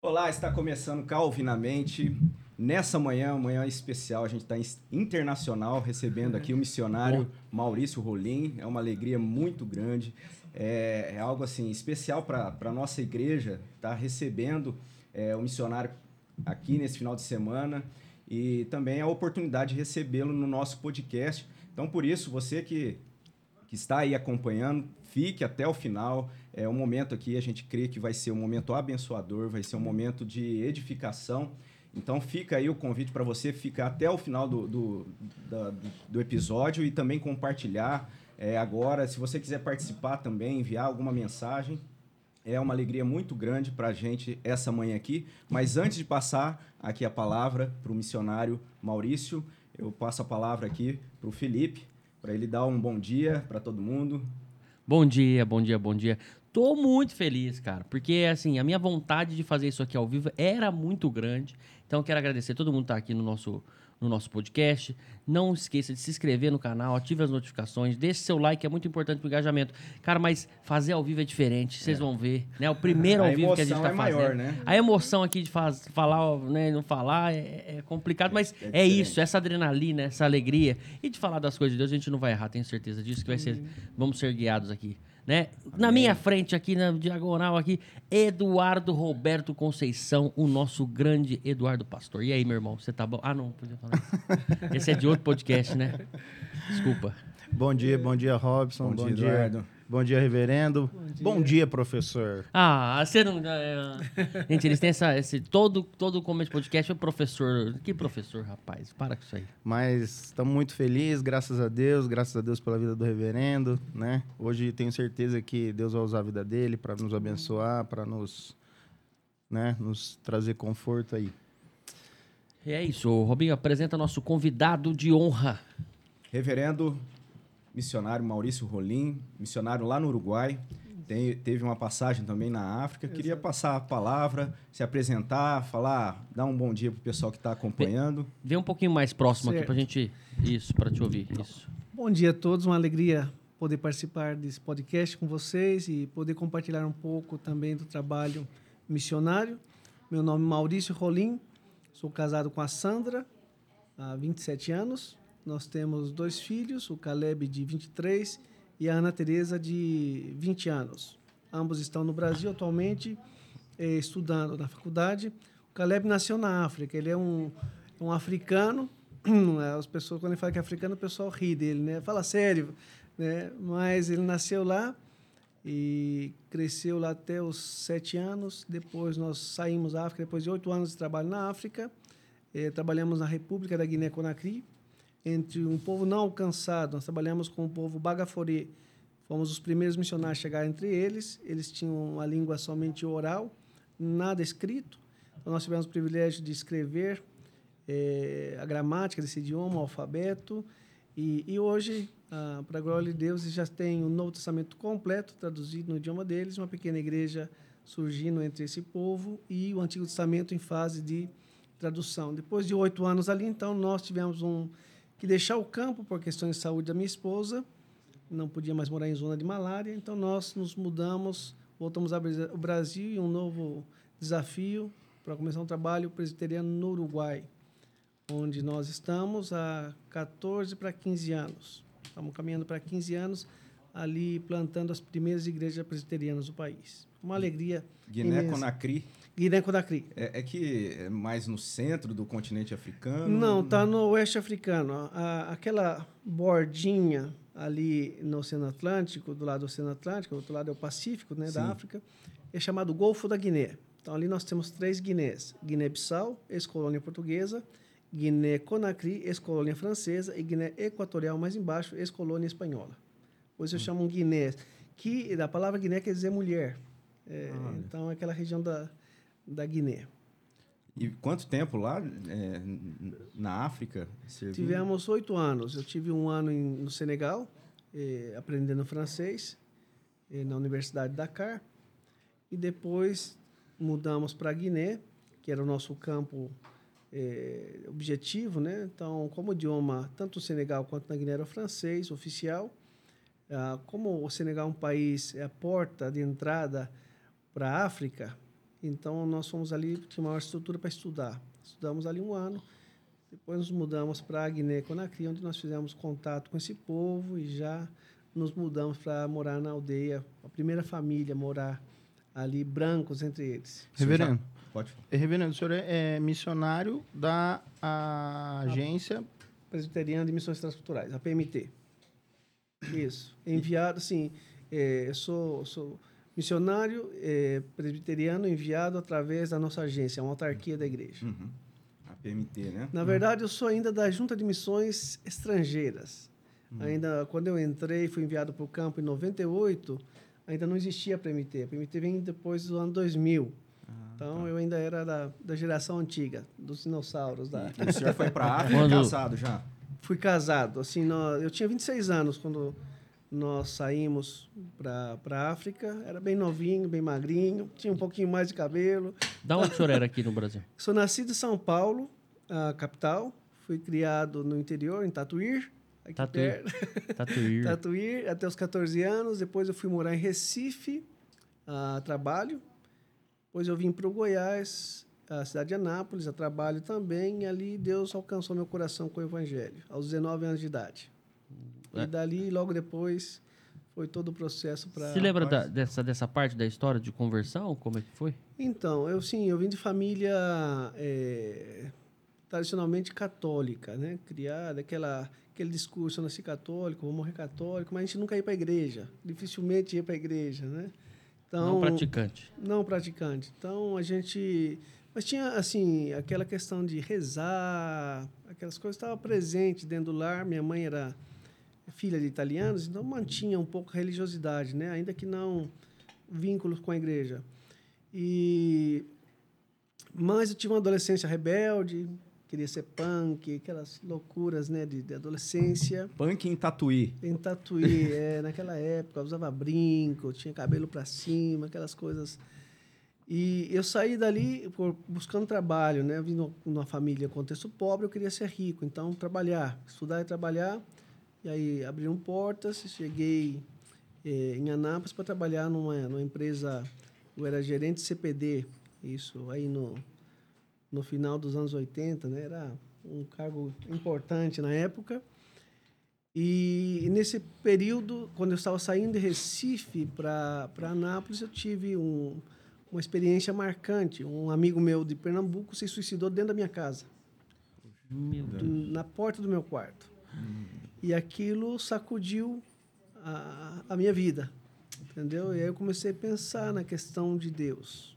Olá, está começando Calvinamente. Nessa manhã, manhã especial, a gente está internacional recebendo aqui o missionário Maurício Rolim. É uma alegria muito grande. É, é algo assim especial para a nossa igreja estar tá recebendo é, o missionário aqui nesse final de semana e também a oportunidade de recebê-lo no nosso podcast. Então, por isso, você que, que está aí acompanhando, fique até o final. É um momento aqui, a gente crê que vai ser um momento abençoador, vai ser um momento de edificação. Então fica aí o convite para você ficar até o final do, do, da, do episódio e também compartilhar é, agora. Se você quiser participar também, enviar alguma mensagem, é uma alegria muito grande para a gente essa manhã aqui. Mas antes de passar aqui a palavra para o missionário Maurício, eu passo a palavra aqui para o Felipe, para ele dar um bom dia para todo mundo. Bom dia, bom dia, bom dia. Tô muito feliz, cara, porque assim, a minha vontade de fazer isso aqui ao vivo era muito grande. Então quero agradecer todo mundo que tá aqui no nosso no nosso podcast. Não esqueça de se inscrever no canal, ative as notificações, deixe seu like, é muito importante pro engajamento. Cara, mas fazer ao vivo é diferente, vocês é. vão ver, né? O primeiro ao vivo que a gente tá é fazendo. Maior, né? A emoção aqui de faz, falar, né, não falar é, é complicado, mas é, é isso, essa adrenalina, essa alegria e de falar das coisas de Deus, a gente não vai errar, tenho certeza disso que vai ser, vamos ser guiados aqui né? Na minha frente aqui, na diagonal aqui, Eduardo Roberto Conceição, o nosso grande Eduardo Pastor. E aí, meu irmão, você tá bom? Ah, não, podia falar. Esse é de outro podcast, né? Desculpa. Bom dia, bom dia, Robson. Bom, bom dia, dia, Eduardo. Bom dia, reverendo. Bom dia, Bom dia professor. Ah, você não. É... Gente, eles têm essa. Esse, todo, todo começo de podcast é professor. Que professor, rapaz? Para com isso aí. Mas estamos muito felizes, graças a Deus, graças a Deus pela vida do reverendo, né? Hoje tenho certeza que Deus vai usar a vida dele para nos abençoar, para nos, né, nos trazer conforto aí. E é isso. Robinho, apresenta nosso convidado de honra. Reverendo missionário Maurício Rolim, missionário lá no Uruguai. Tem, teve uma passagem também na África. Exato. Queria passar a palavra, se apresentar, falar, dar um bom dia para o pessoal que está acompanhando. Vem um pouquinho mais próximo certo. aqui para a gente. Isso, para te ouvir. Isso. Bom dia a todos, uma alegria poder participar desse podcast com vocês e poder compartilhar um pouco também do trabalho missionário. Meu nome é Maurício Rolim, sou casado com a Sandra há 27 anos. Nós temos dois filhos, o Caleb de 23 e a Ana Teresa de 20 anos. Ambos estão no Brasil atualmente eh, estudando na faculdade. O Caleb nasceu na África, ele é um, um africano. As pessoas, quando ele fala que é africano, o pessoal ri dele, né? Fala sério, né? Mas ele nasceu lá e cresceu lá até os sete anos. Depois nós saímos da África, depois de oito anos de trabalho na África. Eh, trabalhamos na República da Guiné-Conakry, entre um povo não alcançado. Nós trabalhamos com o povo Bagaforê. Fomos os primeiros missionários a chegar entre eles. Eles tinham uma língua somente oral, nada escrito. Então, nós tivemos o privilégio de escrever é, a gramática desse idioma, o alfabeto. E, e hoje, ah, para a glória de Deus, eles já têm o Novo Testamento completo, traduzido no idioma deles, uma pequena igreja surgindo entre esse povo e o Antigo Testamento em fase de tradução. Depois de oito anos ali, então, nós tivemos um que deixar o campo por questões de saúde da minha esposa, não podia mais morar em zona de malária, então nós nos mudamos, voltamos ao Brasil e um novo desafio para começar um trabalho presbiteriano no Uruguai, onde nós estamos há 14 para 15 anos. Estamos caminhando para 15 anos ali plantando as primeiras igrejas presbiterianas do país. Uma alegria. Guiné-Conakry Guiné-Conakry. É, é, que é mais no centro do continente africano? Não, está no oeste africano. A, aquela bordinha ali no Oceano Atlântico, do lado do Oceano Atlântico, do outro lado é o Pacífico, né, da África, é chamado Golfo da Guiné. Então ali nós temos três Guinés: Guiné-Bissau, ex-colônia portuguesa, Guiné-Conakry, ex-colônia francesa, e Guiné Equatorial, mais embaixo, ex-colônia espanhola. Hoje eu hum. chamo Guiné, que da palavra Guiné quer dizer mulher. É, então, é aquela região da, da Guiné. E quanto tempo lá é, na África? Serviu? Tivemos oito anos. Eu tive um ano em, no Senegal, eh, aprendendo francês, eh, na Universidade de Dakar. E depois mudamos para Guiné, que era o nosso campo eh, objetivo. Né? Então, como idioma, tanto o Senegal quanto na Guiné era o francês oficial. Ah, como o Senegal é um país, é a porta de entrada para a África, Então, nós fomos ali, tinha maior estrutura para estudar. Estudamos ali um ano. Depois nos mudamos para a Guiné-Conakry, onde nós fizemos contato com esse povo e já nos mudamos para morar na aldeia. A primeira família morar ali, brancos entre eles. Reverendo, Pode. eh, reverendo, o senhor é, é missionário da a agência Presbiteriana de Missões Transculturais, a PMT. Isso. Enviado, assim, é, eu sou, sou missionário é, presbiteriano enviado através da nossa agência, uma autarquia da igreja. Uhum. A PMT, né? Na verdade, eu sou ainda da Junta de Missões Estrangeiras. Ainda quando eu entrei, fui enviado para o campo em 98, ainda não existia a PMT. A PMT vem depois do ano 2000. então, eu ainda era da, da geração antiga, dos dinossauros. Da... E o senhor foi para África Quando- casado já? Fui casado. Assim, nó- eu tinha 26 anos quando nós saímos para a África. Era bem novinho, bem magrinho, tinha um pouquinho mais de cabelo. Da onde o senhor era aqui no Brasil? Sou nascido em São Paulo, a capital. Fui criado no interior, em Tatuí. perto. Tatuí. Tatuí até os 14 anos. Depois eu fui morar em Recife, a trabalho. Depois eu vim para o Goiás, a cidade de Anápolis, a trabalho também. E ali Deus alcançou meu coração com o Evangelho, aos 19 anos de idade. É. E dali, logo depois, foi todo o processo para... Você lembra da- dessa, dessa parte da história de conversão? Como é que foi? Então, eu sim, eu vim de família é, tradicionalmente católica, né? Criada, aquela, aquele discurso, eu nasci católico, vou morrer católico, mas a gente nunca ia para a igreja, dificilmente ia para a igreja, né? Então, Não praticante. não praticante. Então, a gente... Mas tinha, assim, aquela questão de rezar, aquelas coisas estavam presentes dentro do lar. Minha mãe era filha de italianos, então mantinha um pouco a religiosidade, né? Ainda que não vínculos com a igreja. E... Mas eu tive uma adolescência rebelde, queria ser punk, aquelas loucuras, né, de, de adolescência. Punk em Tatuí. Em Tatuí, é, naquela época, eu usava brinco, tinha cabelo para cima, aquelas coisas. E eu saí dali por, buscando trabalho, né? Vindo numa família contexto pobre, eu queria ser rico, então trabalhar, estudar e trabalhar. E aí abriram portas, cheguei eh, em Anápolis para trabalhar numa, numa empresa, eu era gerente CPD, isso aí no, no final dos anos 80, né? Era um cargo importante na época. E, e nesse período, quando eu estava saindo de Recife para Anápolis, eu tive um, uma experiência marcante. Um amigo meu de Pernambuco se suicidou dentro da minha casa, Deus. na porta do meu quarto. E aquilo sacudiu a, a minha vida, entendeu? E aí eu comecei a pensar na questão de Deus,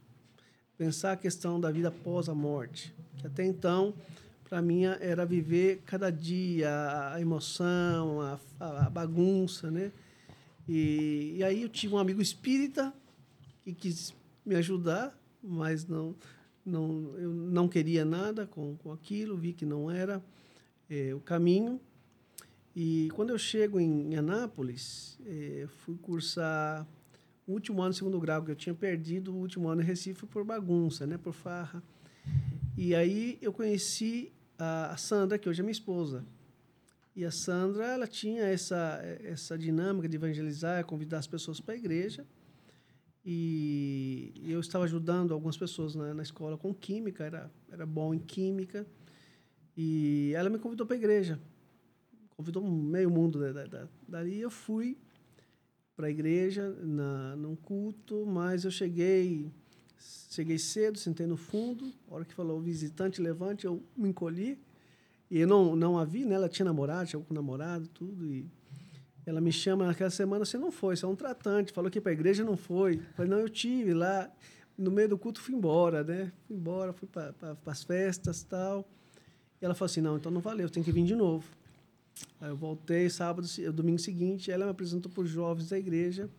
pensar a questão da vida após a morte, que até então para mim era viver cada dia a emoção, a, a bagunça, né? E, e aí eu tive um amigo espírita que quis me ajudar, mas não, não, eu não queria nada com, com aquilo, vi que não era eh, o caminho. E quando eu chego em, Anápolis, eh, fui cursar o último ano, segundo grau, que eu tinha perdido o último ano em Recife por bagunça, né, por farra. E aí eu conheci a, a Sandra, que hoje é minha esposa. E a Sandra, ela tinha essa essa dinâmica de evangelizar, convidar as pessoas para a igreja. E eu estava ajudando algumas pessoas na, na escola com química, era era bom em química. E ela me convidou para a igreja. Convidou meio mundo da, da, da, dali. Eu fui para a igreja na num culto, mas eu cheguei cheguei cedo, sentei no fundo. A hora que falou visitante levante, eu me encolhi. E eu não não a vi, né? Ela tinha namorado, chegou com namorado, tudo e ela me chama naquela semana, você não foi, você é um tratante. Falou que para a igreja não foi. Eu falei, não, eu tive lá. No meio do culto fui embora, né? Fui embora, fui para pra, as festas tal. E ela falou assim, não, então não valeu, tem que vir de novo. Aí eu voltei sábado, domingo seguinte, ela me apresentou para os jovens da igreja.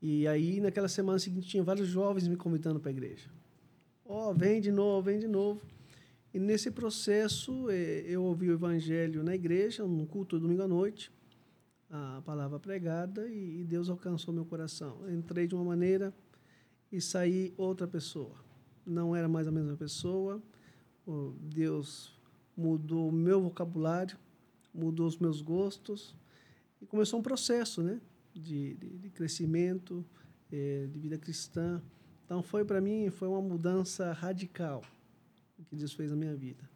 E aí, naquela semana seguinte, tinha vários jovens me convidando para a igreja. Ó, oh, vem de novo, vem de novo. E nesse processo, eh, eu ouvi o evangelho na igreja, no culto domingo à noite, a palavra pregada, e Deus alcançou meu coração. Eu entrei de uma maneira e saí outra pessoa. Não era mais a mesma pessoa. Deus mudou o meu vocabulário, mudou os meus gostos, e começou um processo, né? de, de, de crescimento, eh, de vida cristã, Então foi para mim foi uma mudança radical que Deus fez na minha vida.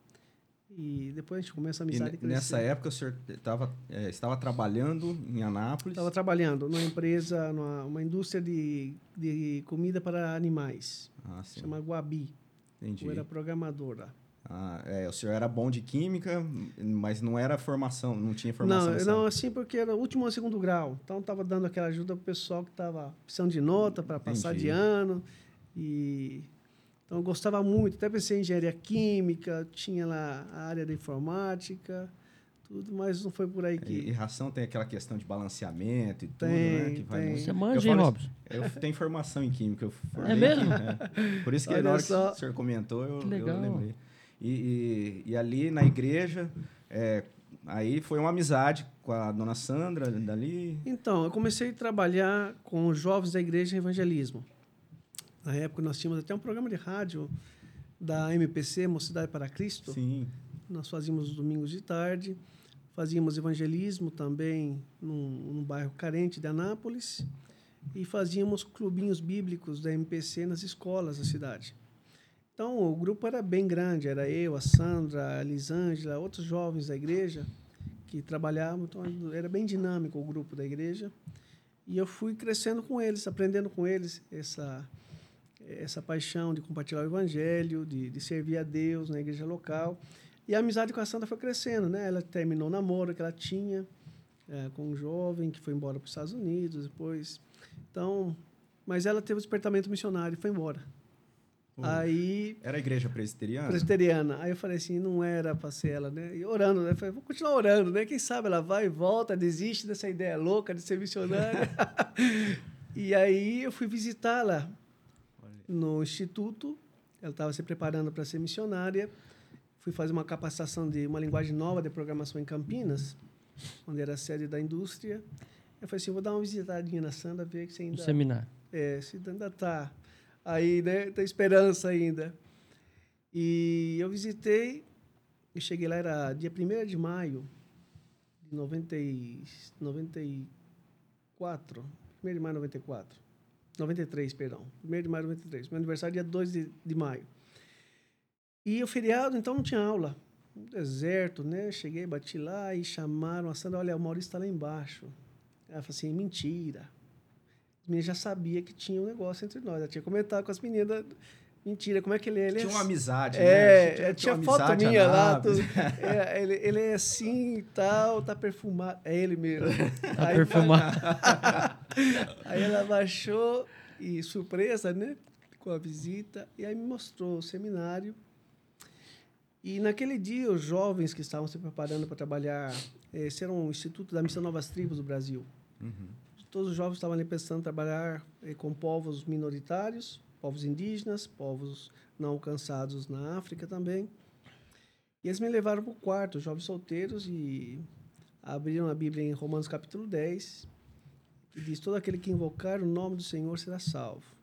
E depois a gente começa a amizade e nessa época o senhor tava, é, estava trabalhando em Anápolis? Estava trabalhando numa empresa, numa uma indústria de, de comida para animais. Ah. Chama Guabi. Entendi. Eu era programador lá. Ah, é, o senhor era bom de química, mas não era formação, não tinha formação. Não, não assim porque era o último ou segundo grau. Então estava dando aquela ajuda para o pessoal que estava precisando de nota para passar de ano. E então eu gostava muito, até pensei em engenharia química, tinha lá a área da informática, tudo, mas não foi por aí que. E, e ração tem aquela questão de balanceamento e tudo, Tem, né? Que vai tem. muito. Você manja, hein, Robson? Eu tenho formação em química. Eu formei É mesmo? em química, é. Por isso que Olha na hora só. que o senhor comentou, eu, Que eu lembrei. E, e, e ali na igreja, é, aí foi uma amizade com a dona Sandra dali. Então, eu comecei a trabalhar com os jovens da igreja em evangelismo. Na época, nós tínhamos até um programa de rádio da MPC, Mocidade para Cristo. Sim. Nós fazíamos os domingos de tarde, fazíamos evangelismo também num, num bairro carente de Anápolis e fazíamos clubinhos bíblicos da MPC nas escolas da cidade. Então, o grupo era bem grande, era eu, a Sandra, a Lisângela, outros jovens da igreja que trabalhavam, então era bem dinâmico o grupo da igreja. E eu fui crescendo com eles, aprendendo com eles essa essa paixão de compartilhar o evangelho, de, de servir a Deus na igreja local. E a amizade com a Sandra foi crescendo, né? Ela terminou o namoro que ela tinha eh, com um jovem que foi embora para os Estados Unidos depois. Então, mas ela teve o despertamento missionário e foi embora. Aí Era a igreja presbiteriana? presbiteriana. Aí eu falei assim, não era para ser ela, né? E orando, né? Falei, vou continuar orando, né? Quem sabe ela vai e volta, desiste dessa ideia louca de ser missionária. e aí eu fui visitá-la no instituto. Ela estava se preparando para ser missionária. Fui fazer uma capacitação de uma linguagem nova de programação em Campinas, onde era a sede da indústria. Eu falei assim, vou dar uma visitadinha na Sandra, ver se No ainda... seminário. É, se ainda tá aí, né? Tem esperança ainda. E eu visitei, eu cheguei lá, era dia 1 de maio de 90 e, 94. 1 de maio de 94. 93, perdão. 1 de maio de 93. Meu aniversário é dia 2 de, de maio. E o feriado, então, não tinha aula. Um deserto, né? Cheguei, bati lá e chamaram a Sandra. Olha, o Maurício está lá embaixo. Ela falou assim, mentira. Meninas já sabiam que tinha um negócio entre nós. Ela tinha comentado com as meninas. Mentira, como é que ele é? Ele Tinha é uma amizade, é, né? é, tinha uma foto minha lá. Tudo. É, ele, ele é assim e tal, tá perfumado. É ele mesmo. Tá Aí- perfumado. Aí ela baixou e surpresa, né? Com a visita. E aí me mostrou o seminário. E naquele dia, os jovens que estavam se preparando para trabalhar, eh, esse era um instituto da Missão Novas Tribos do Brasil. Todos os jovens estavam ali pensando em trabalhar eh, com povos minoritários, povos indígenas, povos não alcançados na África também. E eles me levaram para o quarto, jovens solteiros, e abriram a Bíblia em Romanos capítulo 10, que diz: Todo aquele que invocar o nome do Senhor será salvo.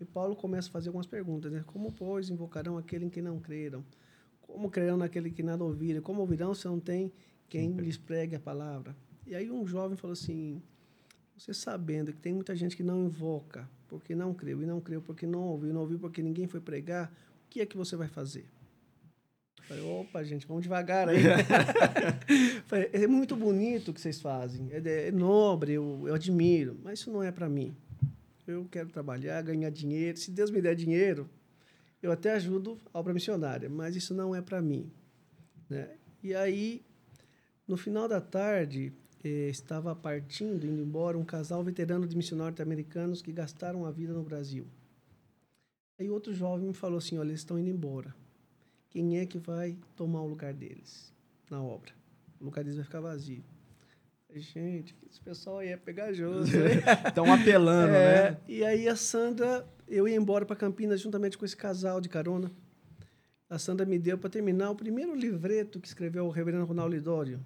E Paulo começa a fazer algumas perguntas, né? Como, pois, invocarão aquele em quem não creram? Como crerão naquele que nada ouviram? Como ouvirão se não tem quem lhes pregue a palavra? E aí um jovem falou assim: Você sabendo que tem muita gente que não invoca porque não creu, e não creu porque não ouviu, e não ouviu porque ninguém foi pregar, o que é que você vai fazer? Eu Falei, opa, gente, vamos devagar aí. Falei, é muito bonito o que vocês fazem, é, é nobre, eu, eu admiro, mas isso não é para mim. Eu quero trabalhar, ganhar dinheiro. Se Deus me der dinheiro, eu até ajudo a obra missionária, mas isso não é para mim. Né? E aí, no final da tarde, eh, estava partindo, indo embora, um casal veterano de missionários norte-americanos que gastaram a vida no Brasil. Aí outro jovem me falou assim, olha, eles estão indo embora. Quem é que vai tomar o lugar deles na obra? O lugar deles vai ficar vazio. Falei, Gente, esse pessoal aí é pegajoso. Estão apelando, É, né? E aí a Sandra, eu ia embora para Campinas juntamente com esse casal de carona. A Sandra me deu para terminar o primeiro livreto que escreveu o reverendo Ronaldo Lidório,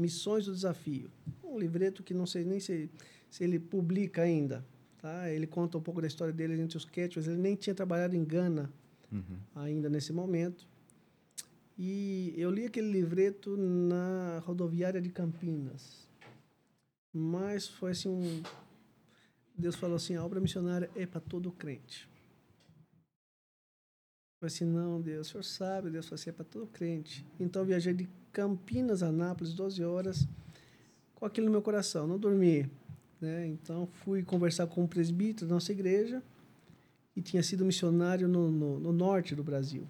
Missões do Desafio. Um livreto que não sei nem se, se ele publica ainda. Tá? Ele conta um pouco da história dele entre os Quechuas. Ele nem tinha trabalhado em Gana ainda nesse momento. E eu li aquele livreto na rodoviária de Campinas. Mas foi assim um, Deus falou assim: a obra missionária é para todo crente. falei assim, não, Deus, o senhor sabe, Deus falou assim, é para todo crente. Então eu viajei de Campinas Anápolis, 12 horas, com aquilo no meu coração, não dormi. Né? Então fui conversar com um presbítero da nossa igreja, que tinha sido missionário no, no, no norte do Brasil.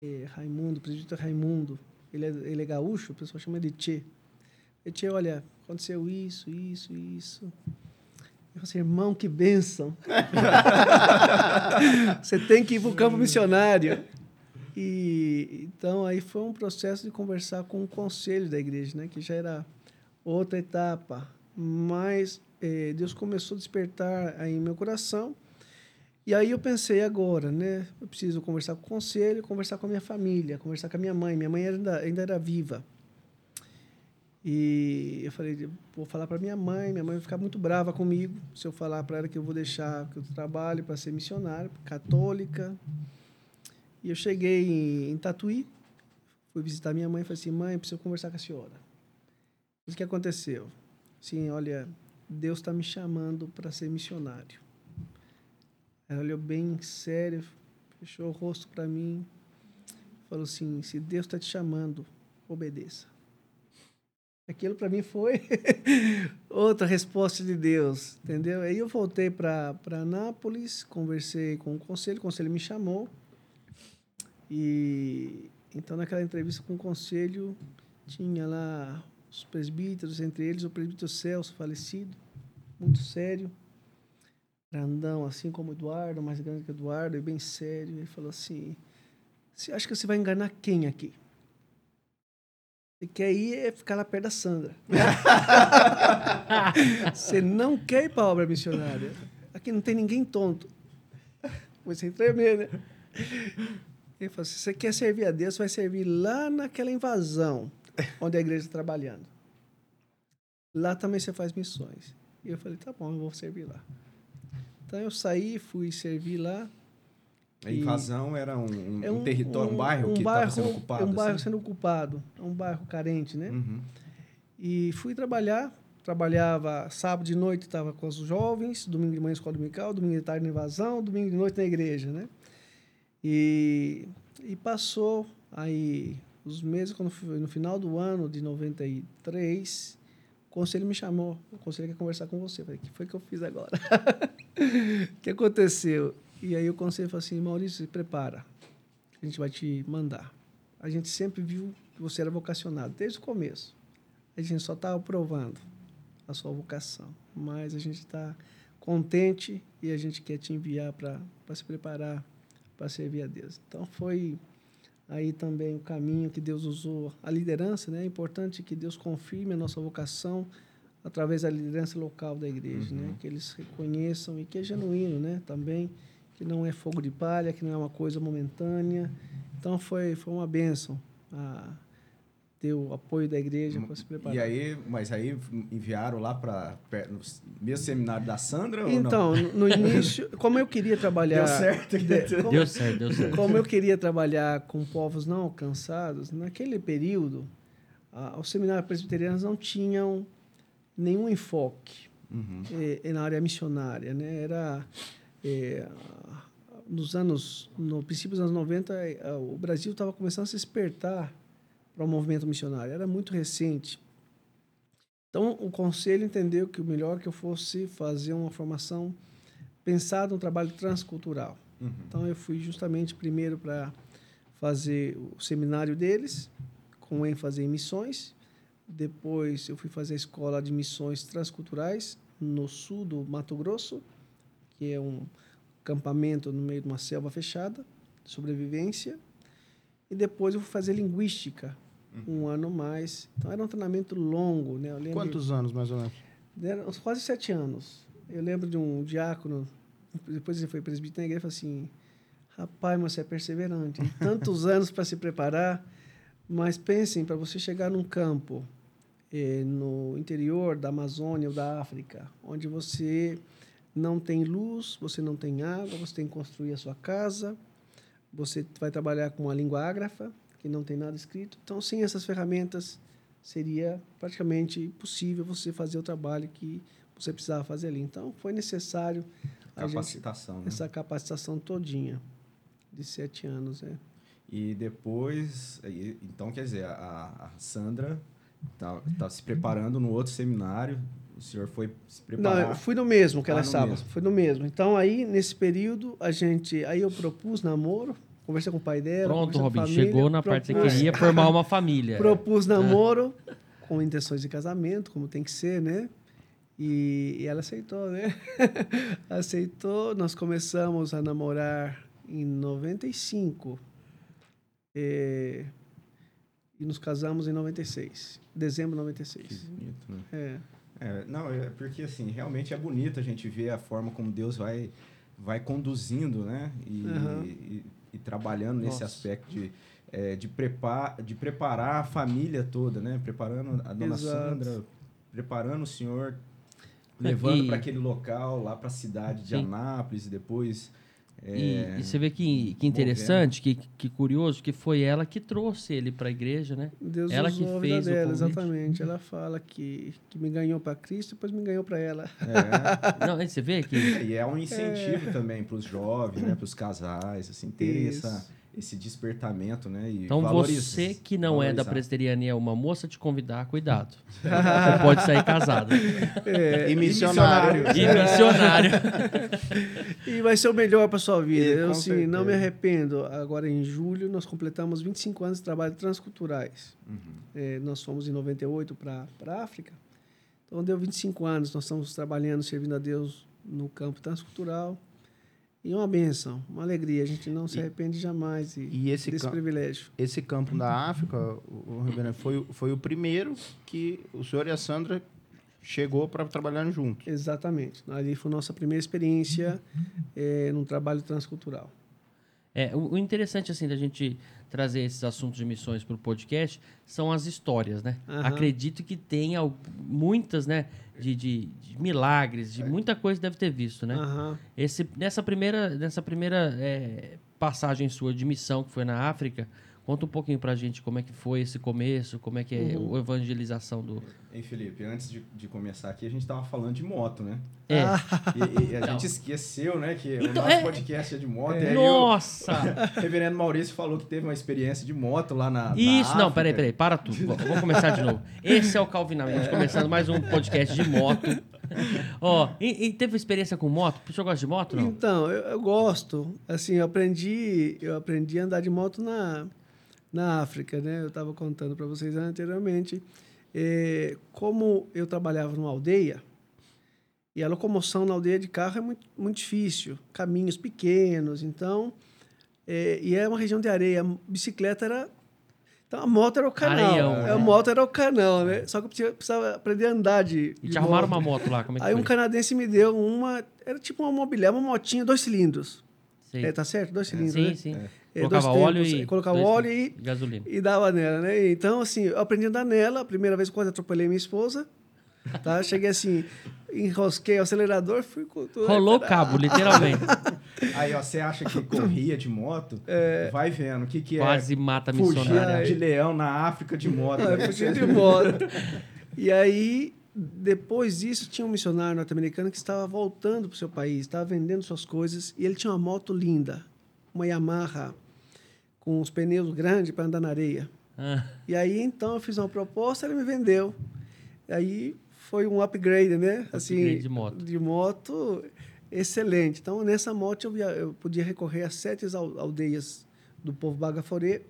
É, Raimundo, presbítero Raimundo. Ele é, ele é gaúcho, o pessoal chama de Tchê. E Tchê, olha, aconteceu isso, isso, isso. Eu falei assim, irmão, que bênção. Você tem que ir para o campo missionário. E então aí foi um processo de conversar com o conselho da igreja, né, que já era outra etapa. Mas eh, Deus começou a despertar aí em meu coração e aí eu pensei agora, né? Eu preciso conversar com o conselho, conversar com a minha família, conversar com a minha mãe. Minha mãe ainda, ainda era viva. E eu falei, vou falar para minha mãe, minha mãe vai ficar muito brava comigo se eu falar para ela que eu vou deixar que eu trabalho para ser missionário, católica. E eu cheguei em, em Tatuí, fui visitar minha mãe e falei assim, mãe, preciso conversar com a senhora. O que aconteceu? Sim, olha, Deus está me chamando para ser missionário. Ela olhou bem sério, fechou o rosto para mim, falou assim: se Deus está te chamando, obedeça. Aquilo para mim foi outra resposta de Deus, entendeu? Aí eu voltei para Anápolis, conversei com o conselho, o conselho me chamou. E então naquela entrevista com o conselho tinha lá os presbíteros, entre eles o presbítero Celso, falecido, muito sério grandão, assim como Eduardo, mais grande que Eduardo, e bem sério. Ele falou assim: Você acha que você vai enganar quem aqui? Você quer ir é ficar lá perto da Sandra. você não quer ir para a obra missionária. Aqui não tem ninguém tonto. Você tremer, né? Ele falou assim: você quer servir a Deus, você vai servir lá naquela invasão onde a igreja está trabalhando. Lá também você faz missões. E eu falei: tá bom, eu vou servir lá. Então eu saí, fui servir lá. A invasão era um, um, é um, um território, um, bairro que estava sendo ocupado. É um bairro assim? sendo ocupado, é um bairro carente, né? Uhum. E fui trabalhar, trabalhava sábado de noite, estava com os jovens, domingo de manhã escola dominical, domingo de tarde na invasão, domingo de noite na igreja, né? E, e passou aí os meses, quando no final do ano de 93, o conselho me chamou, o conselho quer conversar com você. Eu falei, o que foi que eu fiz agora? O que aconteceu? E aí o conselho falou assim, Maurício, se prepara. A gente vai te mandar. A gente sempre viu que você era vocacionado, desde o começo. A gente só estava provando a sua vocação. Mas a gente está contente e a gente quer te enviar para se preparar para servir a Deus. Então foi aí também o caminho que Deus usou, a liderança, né? É importante que Deus confirme a nossa vocação através da liderança local da igreja, né? uhum. né? Que eles reconheçam e que é genuíno, né? Também que não é fogo de palha, que não é uma coisa momentânea. Então foi foi uma bênção a ter o apoio da igreja para se preparar. E aí, mas aí enviaram lá para no mesmo seminário da Sandra então, no início, como eu queria trabalhar Deu certo. De, como, deu certo, deu certo. Como eu queria trabalhar com povos não alcançados, naquele período, a, os seminários presbiterianos não tinham nenhum enfoque uhum. é, na área missionária. Né? Era, é, nos anos, no princípio dos anos 90, é, o Brasil estava começando a se despertar para o movimento missionário. Era muito recente. Então, o conselho entendeu que o melhor que eu fosse fazer uma formação pensada no trabalho transcultural. Uhum. Então, eu fui justamente primeiro para fazer o seminário deles, com ênfase em missões, depois eu fui fazer a escola de missões transculturais no sul do Mato Grosso, que é um acampamento no meio de uma selva fechada, sobrevivência. E depois eu fui fazer linguística, uhum. um ano mais. Então era um treinamento longo, né? Quantos anos mais ou menos? Deram quase sete anos. Eu lembro de um diácono, depois ele foi presbítero na igreja, falou assim: Rapaz, mas você é perseverante. Tantos anos para se preparar. Mas pensem, para você chegar num campo eh, no interior da Amazônia ou da África, onde você não tem luz, você não tem água, você tem que construir a sua casa, você vai trabalhar com uma língua ágrafa, que não tem nada escrito. Então, sem essas ferramentas, seria praticamente impossível você fazer o trabalho que você precisava fazer ali. Então, foi necessário capacitação, gente, né? essa capacitação todinha. de sete anos, é. E depois, então quer dizer, a, a Sandra tá, tá se preparando no outro seminário. O senhor foi se Não, preparar. eu fui no mesmo que Ah, ela no estava. mesmo. Fui no mesmo. Então aí nesse período a gente, aí eu propus namoro, conversei com o pai dela. Pronto, Robin, família, chegou na parte que você queria formar uma família. Propus namoro com intenções de casamento, como tem que ser, né? E, e ela aceitou, né? aceitou. Nós começamos a namorar em 95. É, e nos casamos em 96. Dezembro de Que 96. bonito, né? É. É, não, é porque assim, realmente é bonito a gente ver a forma como Deus vai, vai conduzindo, né? E, Aham. e, e trabalhando nesse Nossa. aspecto de, é, de, prepar, de preparar a família toda, né? Preparando a dona Exato. Sandra, preparando o senhor, levando E- para aquele local, lá para a cidade de Sim. Anápolis e depois. É, E, e você vê que, que interessante, que, que curioso, que foi ela que trouxe ele para a igreja, né? Deus Ela usou que a vida fez o dela, convite. exatamente. Ela fala que, que me ganhou para Cristo e depois me ganhou para ela. é, Não, você vê que e é um incentivo também para os jovens, né? Para os casais, assim, terem Isso. essa, esse despertamento, né? E Então você que não é da valorizar. presbiteriana e é uma moça te convidar, cuidado. Você pode sair casado. É, E missionário. E missionário. E vai ser o melhor para sua vida. E, Eu assim, não me arrependo. Agora, em julho, nós completamos 25 anos de trabalho transculturais. Uhum. É, nós fomos em 98 para a África. Então, deu 25 anos. Nós estamos trabalhando, servindo a Deus no campo transcultural. E uma benção, uma alegria. A gente não se E- arrepende jamais e, E esse, desse privilégio. esse campo da África, o, o reverendo, foi, o- foi o primeiro que o senhor e a Sandra chegou para trabalhar juntos. Exatamente. Ali foi nossa primeira experiência é, num trabalho transcultural. É, o, o interessante, assim, da gente trazer esses assuntos de missões para o podcast são as histórias, né? Aham. Acredito que tenha muitas, né? De, de- de milagres, de muita coisa deve ter visto, né? Aham. Esse, nessa primeira, nessa primeira é, passagem sua de missão, que foi na África, conta um pouquinho pra gente como é que foi esse começo, como é que é Uhum. a evangelização do... Hein, Felipe, antes de, de começar aqui, a gente tava falando de moto, né? É, E, e a Não. gente esqueceu, né, que Então, o nosso é- podcast é de moto. E aí Nossa! o reverendo Maurício falou que teve uma experiência de moto lá na. na Isso, não, África. peraí, peraí, para tudo. Vamos começar de novo. Esse é o Calvinamente, começando mais um podcast de moto. Ó, e, e teve experiência com moto? O senhor gosta de moto, não? Então, eu, eu gosto. Assim, eu aprendi, eu aprendi a andar de moto na, na África, né? Eu estava contando para vocês anteriormente. Eh, como eu trabalhava numa aldeia, e a locomoção na aldeia de carro é muito, muito difícil, caminhos pequenos, então... eh, e é uma região de areia, a bicicleta era... Então, a moto era o canal. Areião, a né? moto era o canal, né? Só que eu precisava- aprender a andar de, E de te arrumaram uma moto lá, como é que Aí um foi? canadense me deu uma... Era tipo uma mobilé, uma motinha, dois cilindros. Sei. É, tá certo? Dois cilindros, sim, né? sim. É, Colocava dois óleo tempos, e... colocava dois- óleo e- Gasolina. E dava nela, né? Então, assim, eu aprendi a andar nela. A primeira vez quando atropelei minha esposa, tá? Cheguei assim, enrosquei o acelerador, fui com tudo. Rolou o cabo, literalmente. Aí, ó, você acha que corria de moto? Vai vendo. O que, que Quase é mata a fugir missionária. de leão na África de moto? Aí né? fugi de moto. E aí, depois disso, tinha um missionário norte-americano que estava voltando para o seu país, estava vendendo suas coisas, e ele tinha uma moto linda, uma Yamaha, com os pneus grandes para andar na areia. Ah, E aí, então, eu fiz uma proposta, ele me vendeu. E aí, foi um upgrade, né? Assim, Upgrade de moto. De moto, excelente. Então, nessa moto, eu, via- eu podia recorrer a sete al- aldeias do povo Bagaforê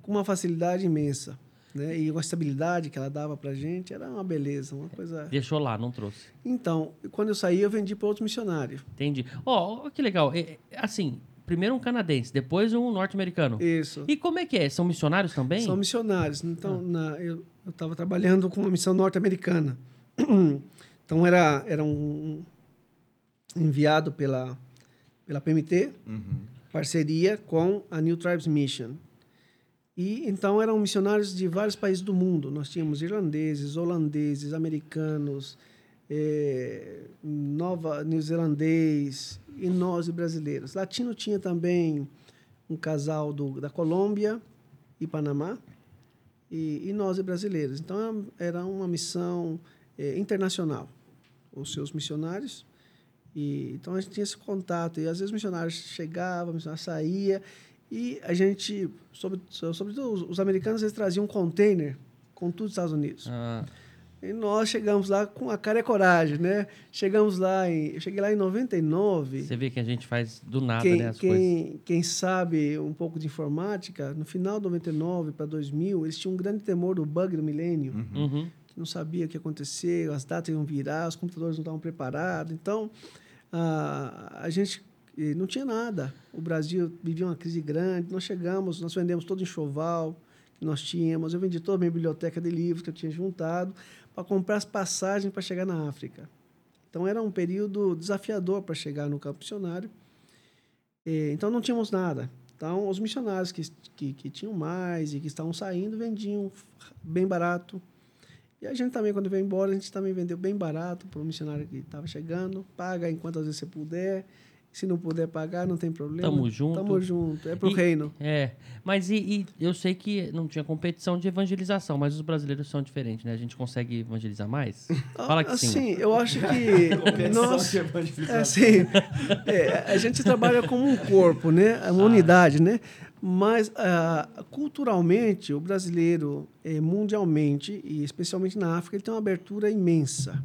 com uma facilidade imensa. Né? E uma estabilidade que ela dava para gente era uma beleza, uma coisa... deixou lá, não trouxe. Então, quando eu saí, eu vendi para outro missionário. Entendi. Ó, ó, que legal. É, é, assim, primeiro um canadense, depois um norte-americano. Isso. E como é que é? São missionários também? São missionários. Ah. Então, na, eu estava trabalhando com uma missão norte-americana. Então, era, era um enviado pela, pela PMT, Uhum. parceria com a New Tribes Mission. E então eram missionários de vários países do mundo. Nós tínhamos irlandeses, holandeses, americanos, eh, nova neozelandês e nós brasileiros. Latino tinha também um casal do, da Colômbia e Panamá e, e nós brasileiros. Então era uma missão eh, internacional. Os seus missionários E, então a gente tinha esse contato. E às vezes missionários chegavam, missionários saía e a gente, sobre, sobretudo os, os americanos, eles traziam um container com tudo dos Estados Unidos. Ah, E nós chegamos lá com a cara e a coragem, né? Chegamos lá em, eu cheguei lá em 99. você vê que a gente faz do nada, Quem, né? As coisas. quem, quem sabe um pouco de informática, no final de 99 para 2000, eles tinham um grande temor do bug do milênio, Uhum. que não sabia o que ia acontecer, as datas iam virar, os computadores não estavam preparados. Então, a, a gente não tinha nada. O Brasil vivia uma crise grande. Nós chegamos, nós vendemos todo o enxoval que nós tínhamos. Eu vendi toda a minha biblioteca de livros que eu tinha juntado para comprar as passagens para chegar na África. Então, era um período desafiador para chegar no campo missionário. Eh, Então, não tínhamos nada. Então, os missionários que, que, que tinham mais e que estavam saindo vendiam bem barato. E a gente também, quando veio embora, a gente também vendeu bem barato para o missionário que estava chegando. Paga enquanto às vezes você puder. Se não puder pagar, não tem problema. Tamo junto. Tamo junto. É pro E- reino. É, mas e, e eu sei que não tinha competição de evangelização, mas os brasileiros são diferentes, né? A gente consegue evangelizar mais? Fala que sim. assim, eu acho que nós. É, assim, é, a gente trabalha como um corpo, né? Ah. Uma unidade, né? Mas ah, culturalmente, o brasileiro, eh, mundialmente e especialmente na África, ele tem uma abertura imensa.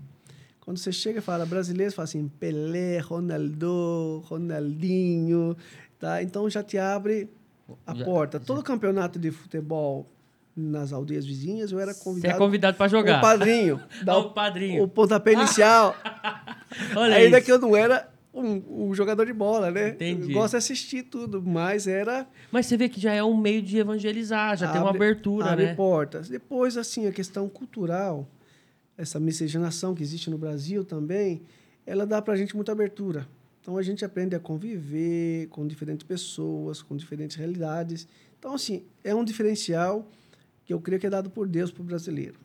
Quando você chega e fala brasileiro, você fala assim, Pelé, Ronaldo, Ronaldinho, tá? Então já te abre a Já- porta. Todo campeonato de futebol nas aldeias vizinhas, eu era Você é convidado. convidado pra O jogar. padrinho. Dá o, o padrinho. o pontapé inicial. Olha Ainda isso. que eu não era um, um jogador de bola, né? Entendi. Eu gosto de assistir tudo, mas era. Mas você vê que já é um meio de evangelizar, já tem uma abre- abertura, abre né? portas. Depois, assim, a questão cultural, essa miscigenação que existe no Brasil também, ela dá pra gente muita abertura. Então a gente aprende a conviver com diferentes pessoas, com diferentes realidades. Então, assim, é um diferencial que eu creio que é dado por Deus para o brasileiro,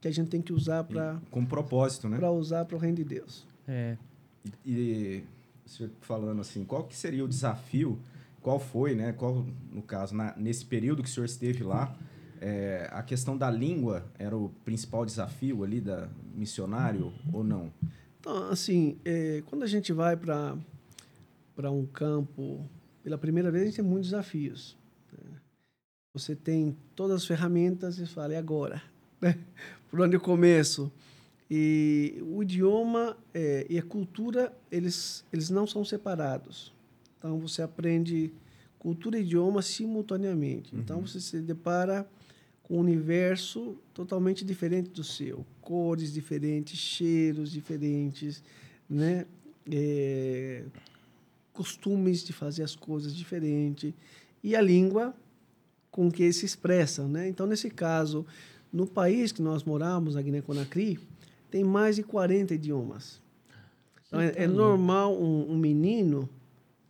que a gente tem que usar para Com propósito, né? usar para o reino de Deus. É. E o senhor falando assim, qual que seria o desafio? Qual foi, né? Qual, no caso, na- nesse período que o senhor esteve lá, é, a questão da língua era o principal desafio ali da missionário ou não? Então, assim, é, quando a gente vai para para um campo pela primeira vez, a gente tem muitos desafios. né? Você tem todas as ferramentas e fala, e agora? Né? Por onde eu começo? E o idioma é, e a cultura, eles, eles não são separados. Então, você aprende cultura e idioma simultaneamente. Então, você se depara um universo totalmente diferente do seu. Cores diferentes, cheiros diferentes, né? É, costumes de fazer as coisas diferentes. E a língua com que se expressam, né? Então, nesse caso, no país que nós moramos, na Guiné-Conakry, tem mais de 40 idiomas. Então, é, é normal um, um menino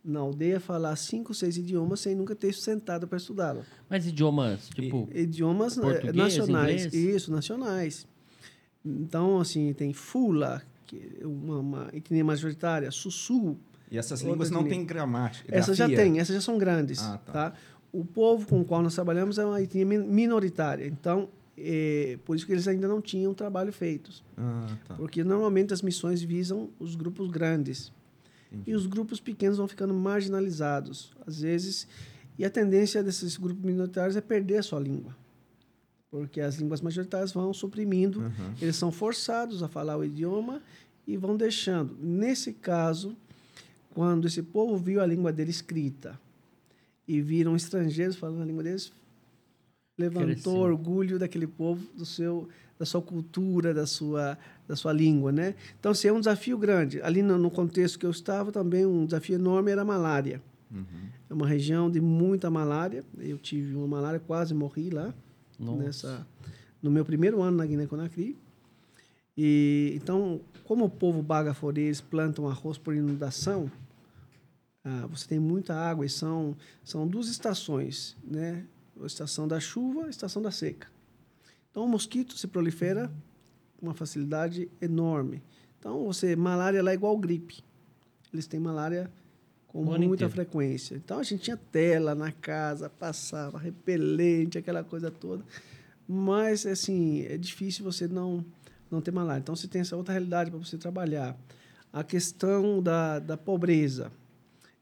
na aldeia falar cinco, seis idiomas sem nunca ter sentado para estudá-lo. Mas idiomas, tipo, Idiomas Português, nacionais. inglês? Isso, nacionais. Então, assim, tem Fula, que é uma, uma etnia majoritária, Sussu. E essas línguas não têm gramática. Essas já tem, essas já são grandes. Ah, tá. tá. O povo com o qual nós trabalhamos é uma etnia min- minoritária. Então, eh, por isso que eles ainda não tinham trabalho feitos. Ah, tá. Porque normalmente as missões visam os grupos grandes. E os grupos pequenos vão ficando marginalizados, às vezes. E a tendência desses grupos minoritários é perder a sua língua. Porque as línguas majoritárias vão suprimindo, Uhum. eles são forçados a falar o idioma e vão deixando. Nesse caso, quando esse povo viu a língua dele escrita e viram estrangeiros falando a língua deles, levantou Cresceu. orgulho daquele povo, do seu, da sua cultura, da sua, da sua língua, né? Então, assim, é um desafio grande. Ali no, no contexto que eu estava, também um desafio enorme era a malária. Uhum. É uma região de muita malária. Eu tive uma malária, quase morri lá Nossa. nessa no meu primeiro ano na Guiné-Conakry. E então, como o povo bagaforê, eles plantam arroz por inundação, ah, você tem muita água e são são duas estações, né? A estação da chuva, a estação da seca. Então, o mosquito se prolifera com uma facilidade enorme. Então, você malária lá é igual gripe. Eles têm malária com muita inteiro. frequência. Então, a gente tinha tela na casa, passava repelente, aquela coisa toda. Mas, assim, é difícil você não, não ter malária. Então, você tem essa outra realidade para você trabalhar. A questão da, da pobreza.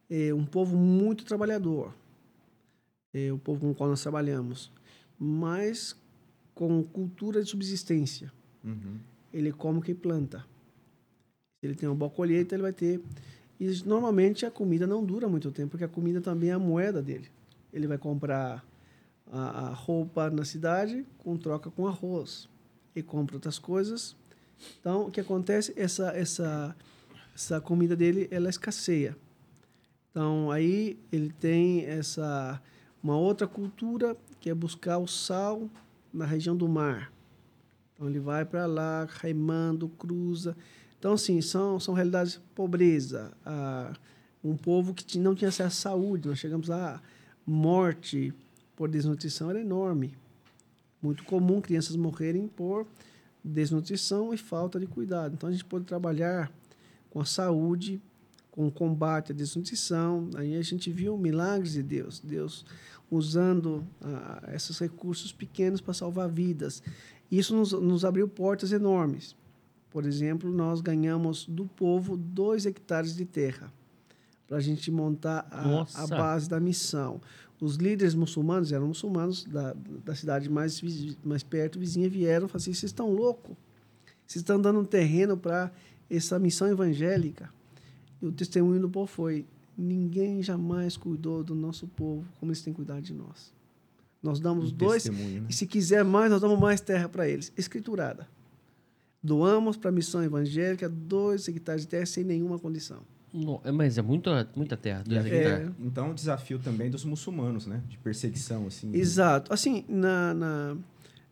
É um povo muito trabalhador. É o povo com o qual nós trabalhamos. Mas com cultura de subsistência. Uhum. Ele come o que planta. Se ele tem uma boa colheita, ele vai ter. E normalmente a comida não dura muito tempo, porque a comida também é a moeda dele. Ele vai comprar a, a roupa na cidade com troca com arroz. E compra outras coisas. Então, o que acontece? Essa, essa, essa comida dele, ela escasseia. Então, aí ele tem essa uma outra cultura que é buscar o sal na região do mar. Então, ele vai para lá, remando, cruza. Então, assim, são, são realidades pobreza. Ah, um povo que não tinha acesso à saúde. Nós chegamos lá, morte por desnutrição era enorme. Muito comum crianças morrerem por desnutrição e falta de cuidado. Então, a gente pode trabalhar com a saúde, com o combate à desnutrição. Aí a gente viu milagres de Deus. Deus usando ah, esses recursos pequenos para salvar vidas. Isso nos, nos abriu portas enormes. Por exemplo, nós ganhamos do povo dois hectares de terra para a gente montar a, a, base da missão. Os líderes muçulmanos, eram muçulmanos da, da cidade mais, mais perto, vizinha, vieram e falaram assim, vocês estão loucos? Vocês estão dando um terreno para essa missão evangélica? E o testemunho do povo foi, ninguém jamais cuidou do nosso povo como eles têm cuidado de nós. Nós damos um dois, né? e se quiser mais, nós damos mais terra para eles. Escriturada. Doamos para a missão evangélica dois hectares de terra sem nenhuma condição. Não, é, mas é muita, muita terra, dois é, hectares. Então, o desafio também dos muçulmanos, né? De perseguição, assim. Exato. Assim, na, na,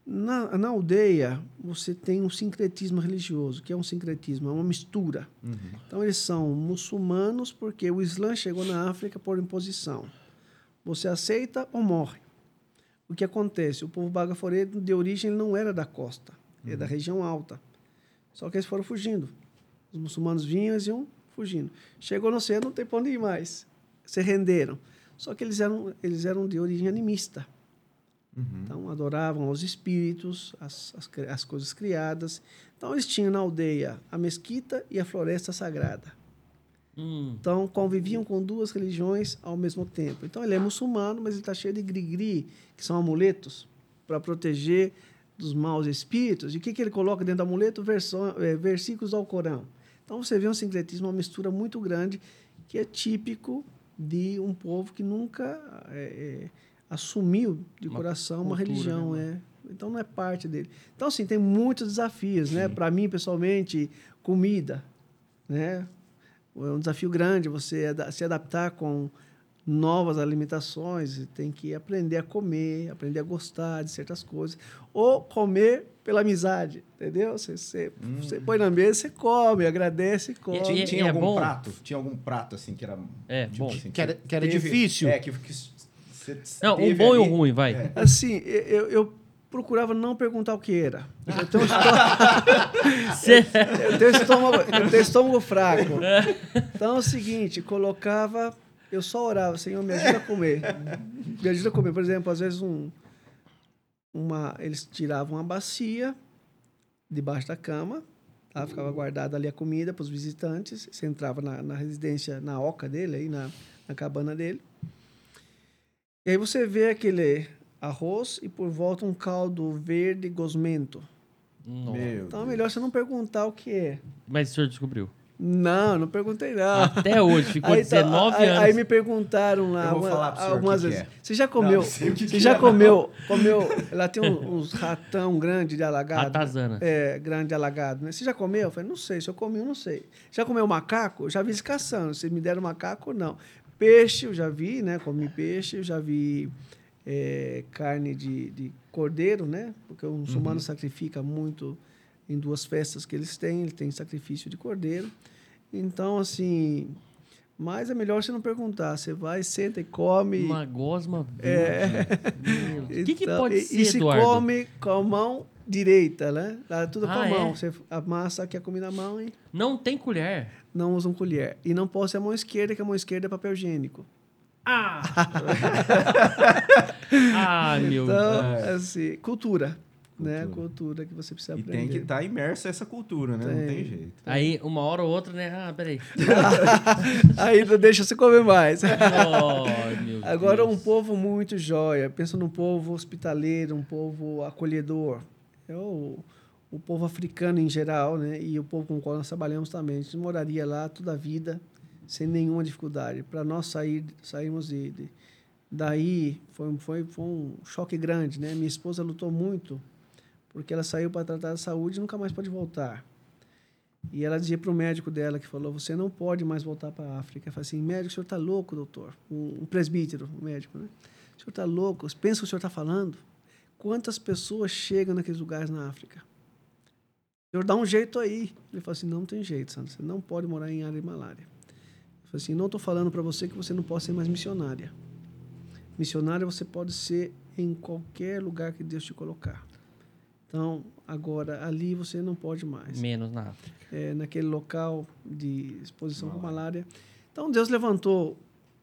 na, na, aldeia, você tem um sincretismo religioso. que é um sincretismo? É uma mistura. Uhum. Então, eles são muçulmanos porque o Islã chegou na África por imposição. Você aceita ou morre. O que acontece? O povo bagaforeiro, de origem, não era da costa. Uhum. É da região alta. Só que eles foram fugindo. Os muçulmanos vinham, eles iam fugindo. Chegou no oceano, não tem para onde ir mais. Se renderam. Só que eles eram, eles eram de origem animista. Uhum. Então, adoravam aos espíritos, as, as, as, coisas criadas. Então, eles tinham na aldeia a mesquita e a floresta sagrada. Uhum. Então, conviviam com duas religiões ao mesmo tempo. Então, ele é muçulmano, mas ele está cheio de grigri, que são amuletos, para proteger dos maus espíritos. E o que, que ele coloca dentro do amuleto? Versão, é, versículos ao Corão. Então você vê um sincretismo, uma mistura muito grande, que é típico de um povo que nunca é, é, assumiu de uma coração cultura, uma religião. Né? É. Então não é parte dele. Então, assim, tem muitos desafios, né? Para mim, pessoalmente, comida, né? É um desafio grande você se adaptar com novas alimentações, tem que aprender a comer, aprender a gostar de certas coisas. Ou comer pela amizade, entendeu? Você, você, hum. você põe na mesa, você come, agradece e come. Tinha, tinha é algum bom. prato? Tinha algum prato assim que era. É, tipo, bom. Assim, que, era, que era teve, difícil. É, que, que Não, um bom ali, e um ruim, vai. É. Assim, eu, eu procurava não perguntar o que era. Eu tenho, estômago, eu, tenho estômago, eu tenho estômago fraco. Então é o seguinte, colocava eu só orava, Senhor, me ajuda a comer. me ajuda a comer. Por exemplo, às vezes um, uma, eles tiravam uma bacia debaixo da cama, tá? ficava guardada ali a comida para os visitantes. Você entrava na, na, residência, na oca dele, aí na, na cabana dele. E aí você vê aquele arroz e por volta um caldo verde gosmento. Então é melhor você não perguntar o que é. Mas o senhor descobriu? Não, não perguntei não. Até hoje, ficou aí, 19 tá, aí, anos. Aí me perguntaram lá uma, algumas vezes. É. Você já comeu? Não, você já é, comeu? Comeu? Lá tem uns ratão grande de alagado. Ratazana. É, grande de alagado, né? Você já comeu? Eu falei, não sei. Se eu comi, eu não sei. Já comeu macaco? Eu já vi eles caçando. Se me deram macaco, não. Peixe, eu já vi, né? Comi peixe, eu já vi é, carne de, de cordeiro, né? Porque o muçulmano uhum. sacrifica muito em duas festas que eles têm, ele tem sacrifício de cordeiro. Então, assim, mas é melhor você não perguntar. Você vai, senta e come. Uma gosma é. O que, que então, pode e, ser, E se Eduardo? come com a mão direita, né? Tudo ah, com a mão. É? Você amassa aqui a comida na mão e... Não tem colher? Não usam colher. E não pode ser a mão esquerda, que a mão esquerda é papel higiênico. Ah! ah, meu Então, assim, cultura né? A cultura que você precisa e aprender. tem que estar tá imerso essa cultura, né? Tem. Não tem jeito. Aí, uma hora ou outra, né? Ah, peraí. Aí não deixa você comer mais. Oh, meu Agora, Deus. um povo muito jóia. Pensa num povo hospitaleiro, um povo acolhedor. É o, povo africano em geral, né? E o povo com o qual nós trabalhamos também. A gente moraria lá toda a vida, sem nenhuma dificuldade. Para nós sair, sairmos de, de, daí, foi, foi, foi um choque grande, né? Minha esposa lutou muito, porque ela saiu para tratar da saúde e nunca mais pode voltar. E ela dizia para o médico dela, que falou, você não pode mais voltar para a África. Eu falei assim, médico, o senhor está louco, doutor? Um, um presbítero, um médico, né? O senhor está louco? Pensa o que o senhor está falando? Quantas pessoas chegam naqueles lugares na África? Senhor dá um jeito aí. Ele falou assim, não tem jeito, Sandra. Você não pode morar em área de malária. Eu falei assim, não estou falando para você que você não pode ser mais missionária. Missionária você pode ser em qualquer lugar que Deus te colocar. Então, agora, ali você não pode mais Menos na África. é, naquele local de exposição com malária. Então Deus levantou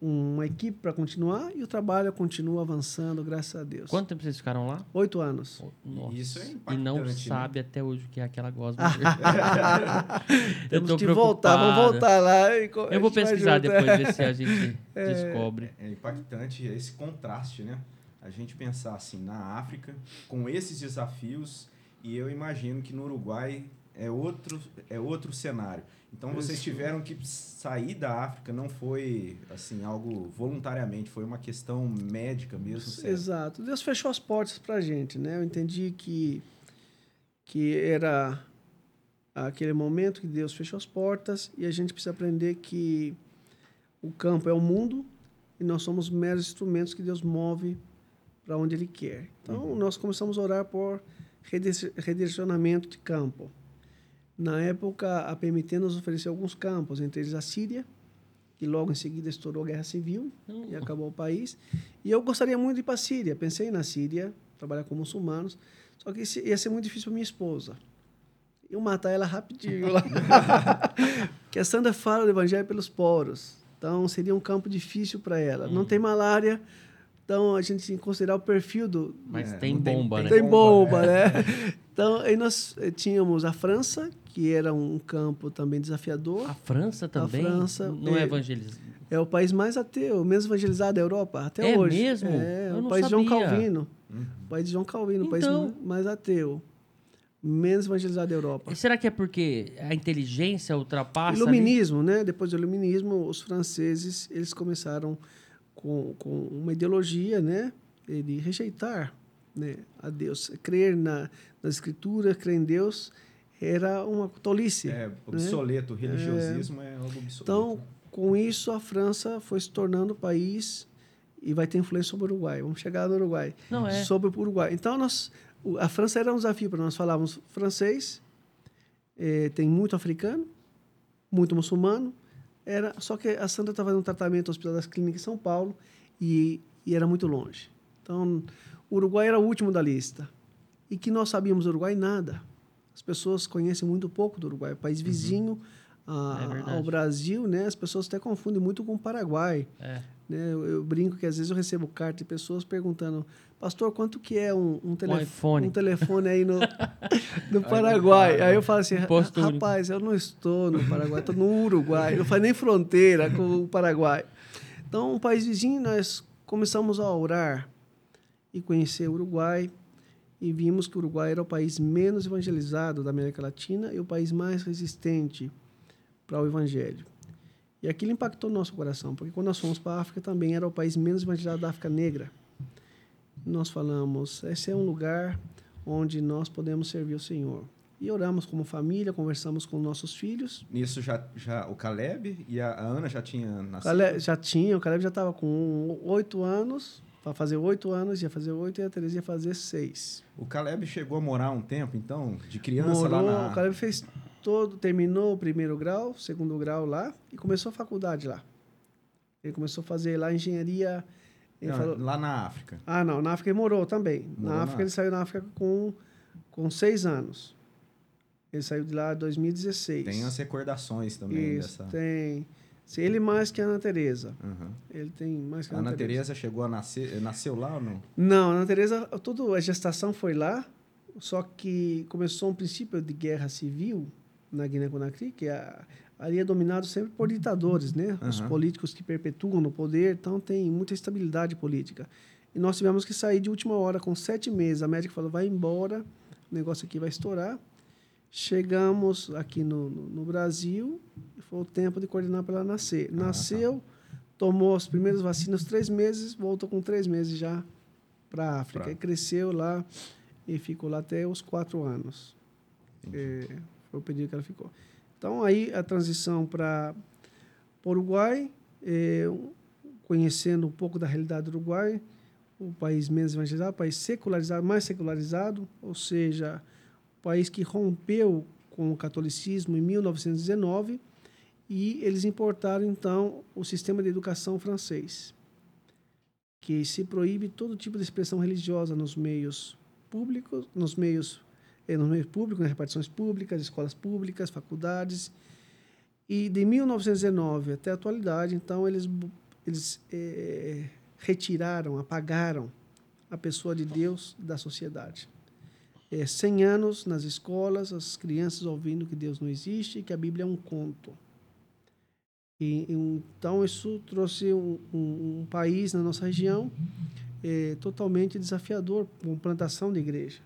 uma equipe para continuar e o trabalho continua avançando, graças a Deus. Quanto tempo vocês ficaram lá? Oito anos. Nossa. Isso é E não né? sabe até hoje o que é aquela gosma. Temos tô que voltar, vamos voltar lá. E Eu vou pesquisar depois, ver se a gente descobre. É impactante esse contraste, né? A gente pensar assim, na África, com esses desafios, e eu imagino que no Uruguai é outro, é outro cenário. Então vocês tiveram que sair da África, não foi assim algo voluntariamente, foi uma questão médica mesmo. sério. Exato. Deus fechou as portas para a gente, né? Eu entendi que, que era aquele momento que Deus fechou as portas e a gente precisa aprender que o campo é o mundo e nós somos meros instrumentos que Deus move para onde Ele quer. Então, nós começamos a orar por redi- redirecionamento de campo. Na época, a PMT nos ofereceu alguns campos, entre eles a Síria, que logo em seguida estourou a guerra civil e acabou o país. E eu gostaria muito de ir para a Síria. Pensei na Síria, trabalhar com muçulmanos, só que isso ia ser muito difícil para minha esposa. Eu matar ela rapidinho lá. Porque a Sandra fala do evangelho pelos poros. Então, seria um campo difícil para ela. Não tem malária, então a gente tem que considerar o perfil do, Mas É, tem bomba, tem né? tem bomba, bomba, né? Então, aí nós eh, tínhamos a França, que era um campo também desafiador. A França também? França, não é é- evangelizado. É o país mais ateu, menos evangelizado da Europa, até É hoje. mesmo? É, Eu o país de João sabia. Calvino. Uhum. O país de João Calvino, o país ma- mais ateu. Menos evangelizado da Europa. E será que é porque a inteligência ultrapassa? ali? Iluminismo, né? Depois do iluminismo, os franceses, eles começaram com, com uma ideologia, né? De rejeitar né, a Deus. Crer na, na escritura, crer em Deus, era uma tolice. É obsoleto, o religiosismo é, algo obsoleto. Então, com isso, a França foi se tornando país e vai ter influência sobre o Uruguai. Vamos chegar no Uruguai. Não é. Sobre o Uruguai. Então, nós, a França era um desafio para nós. Falávamos francês, eh, tem muito africano, muito muçulmano. Era, só que a Sandra estava fazendo um tratamento no Hospital das Clínicas em São Paulo e, e era muito longe. Então, o Uruguai era o último da lista. E que nós sabíamos do Uruguai? Nada. As pessoas conhecem muito pouco do Uruguai, é um país vizinho a- É ao Brasil, né? As pessoas até confundem muito com o Paraguai. É. Né? Eu, eu brinco que às vezes eu recebo carta de pessoas perguntando, pastor, quanto que é um, um, telef- iPhone. um telefone aí no, no Paraguai? Aí eu falo assim, rapaz, eu não estou no Paraguai, estou no Uruguai, não faz nem fronteira com o Paraguai. Então, um país vizinho, nós começamos a orar e conhecer o Uruguai e vimos que o Uruguai era o país menos evangelizado da América Latina e o país mais resistente para o evangelho. E aquilo impactou nosso coração, porque quando nós fomos para a África também era o país menos evangelizado da África Negra. Nós falamos, esse é um lugar onde nós podemos servir o Senhor. E oramos como família, conversamos com nossos filhos. Nisso já, já o Caleb e a Ana já tinha nascido. Caleb já tinha, o Caleb já estava com oito anos, para fazer oito anos, ia fazer oito e a Teresa ia fazer seis. O Caleb chegou a morar um tempo, então, de criança Morou, lá na... o Caleb fez todo, terminou o primeiro grau, segundo grau lá e começou a faculdade lá. Ele começou a fazer lá engenharia. Não, falou, lá na África. ah, não, na África ele morou também. Morou na na África ele saiu na África com, com seis anos. Ele saiu de lá em 2016. Tem as recordações também Isso, dessa... tem. Se Ele mais que a Ana Teresa. Uhum. Ele tem mais que a Ana, Ana. Teresa chegou a nascer... Nasceu lá ou não? Não, a Ana Teresa, toda a gestação foi lá. só que começou um princípio de guerra civil na Guiné-Conakry, que a, ali é dominado sempre por ditadores, né? Os Aham. políticos que perpetuam no poder, então tem muita estabilidade política. E nós tivemos que sair de última hora, com sete meses. A médica falou, vai embora, o negócio aqui vai estourar. Chegamos aqui no, no, no Brasil, e foi o tempo de coordenar para ela nascer. Ah, tá. Nasceu, tomou as primeiras vacinas, três meses, voltou com três meses já para a África. Pra- E cresceu lá e ficou lá até os quatro anos. É, foi o período que ela ficou. Então, aí a transição para o Uruguai, é, um- conhecendo um pouco da realidade do Uruguai, o país menos evangelizado, o país secularizado, mais secularizado, ou seja, país que rompeu com o catolicismo em 1919 e eles importaram, então, o sistema de educação francês, que se proíbe todo tipo de expressão religiosa nos meios públicos, nos meios eh, no meio público, nas repartições públicas, escolas públicas, faculdades. E de 1919 até a atualidade, então, eles, eles eh, retiraram, apagaram a pessoa de Deus da sociedade. É, 100 anos nas escolas, as crianças ouvindo que Deus não existe e que a Bíblia é um conto. E, então, isso trouxe um, um- um país na nossa região eh, totalmente desafiador com plantação de igreja.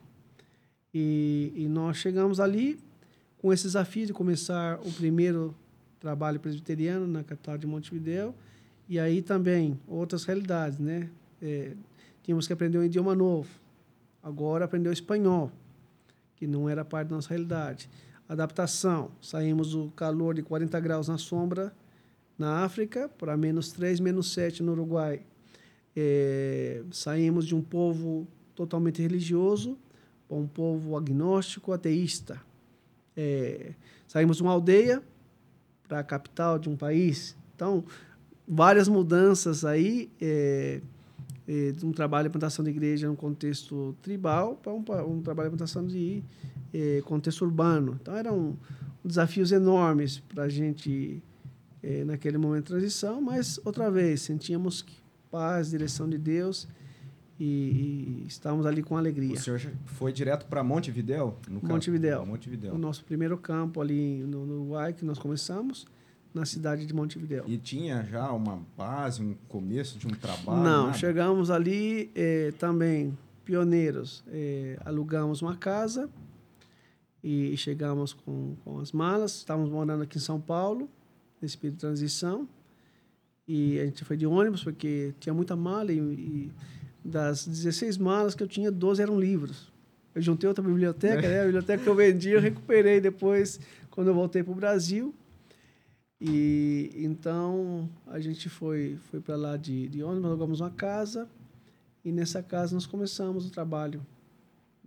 E, e nós chegamos ali com esse desafio de começar o primeiro trabalho presbiteriano na capital de Montevideo e aí também outras realidades, né? É, tínhamos que aprender um idioma novo. Agora aprender o espanhol, que não era parte da nossa realidade. Adaptação. Saímos do calor de 40 graus na sombra na África para menos 3, menos 7 no Uruguai. É, saímos de um povo totalmente religioso para um povo agnóstico, ateísta. É, saímos de uma aldeia para a capital de um país. Então, várias mudanças aí, é, é, de um trabalho de plantação de igreja no contexto tribal para um, um trabalho de plantação de é, contexto urbano. Então, eram desafios enormes para a gente é, naquele momento de transição, mas, outra vez, sentíamos paz, direção de Deus e, e estávamos ali com alegria. O senhor foi direto para Montevidéu? No? Montevidéu. Montevidéu. O nosso primeiro campo ali no, no Uruguai, que nós começamos, na cidade de Montevidéu. E tinha já uma base, um começo de um trabalho? Não, nada? chegamos ali eh, também, pioneiros. eh, alugamos uma casa e chegamos com, com as malas. Estávamos morando aqui em São Paulo, nesse período de transição. E a gente foi de ônibus, porque tinha muita mala e, e das 16 malas que eu tinha, 12 eram livros. Eu juntei outra biblioteca, né? A biblioteca que eu vendi, eu recuperei depois, quando eu voltei para o Brasil. E então a gente foi foi para lá de, de ônibus, alugamos uma casa e nessa casa nós começamos o trabalho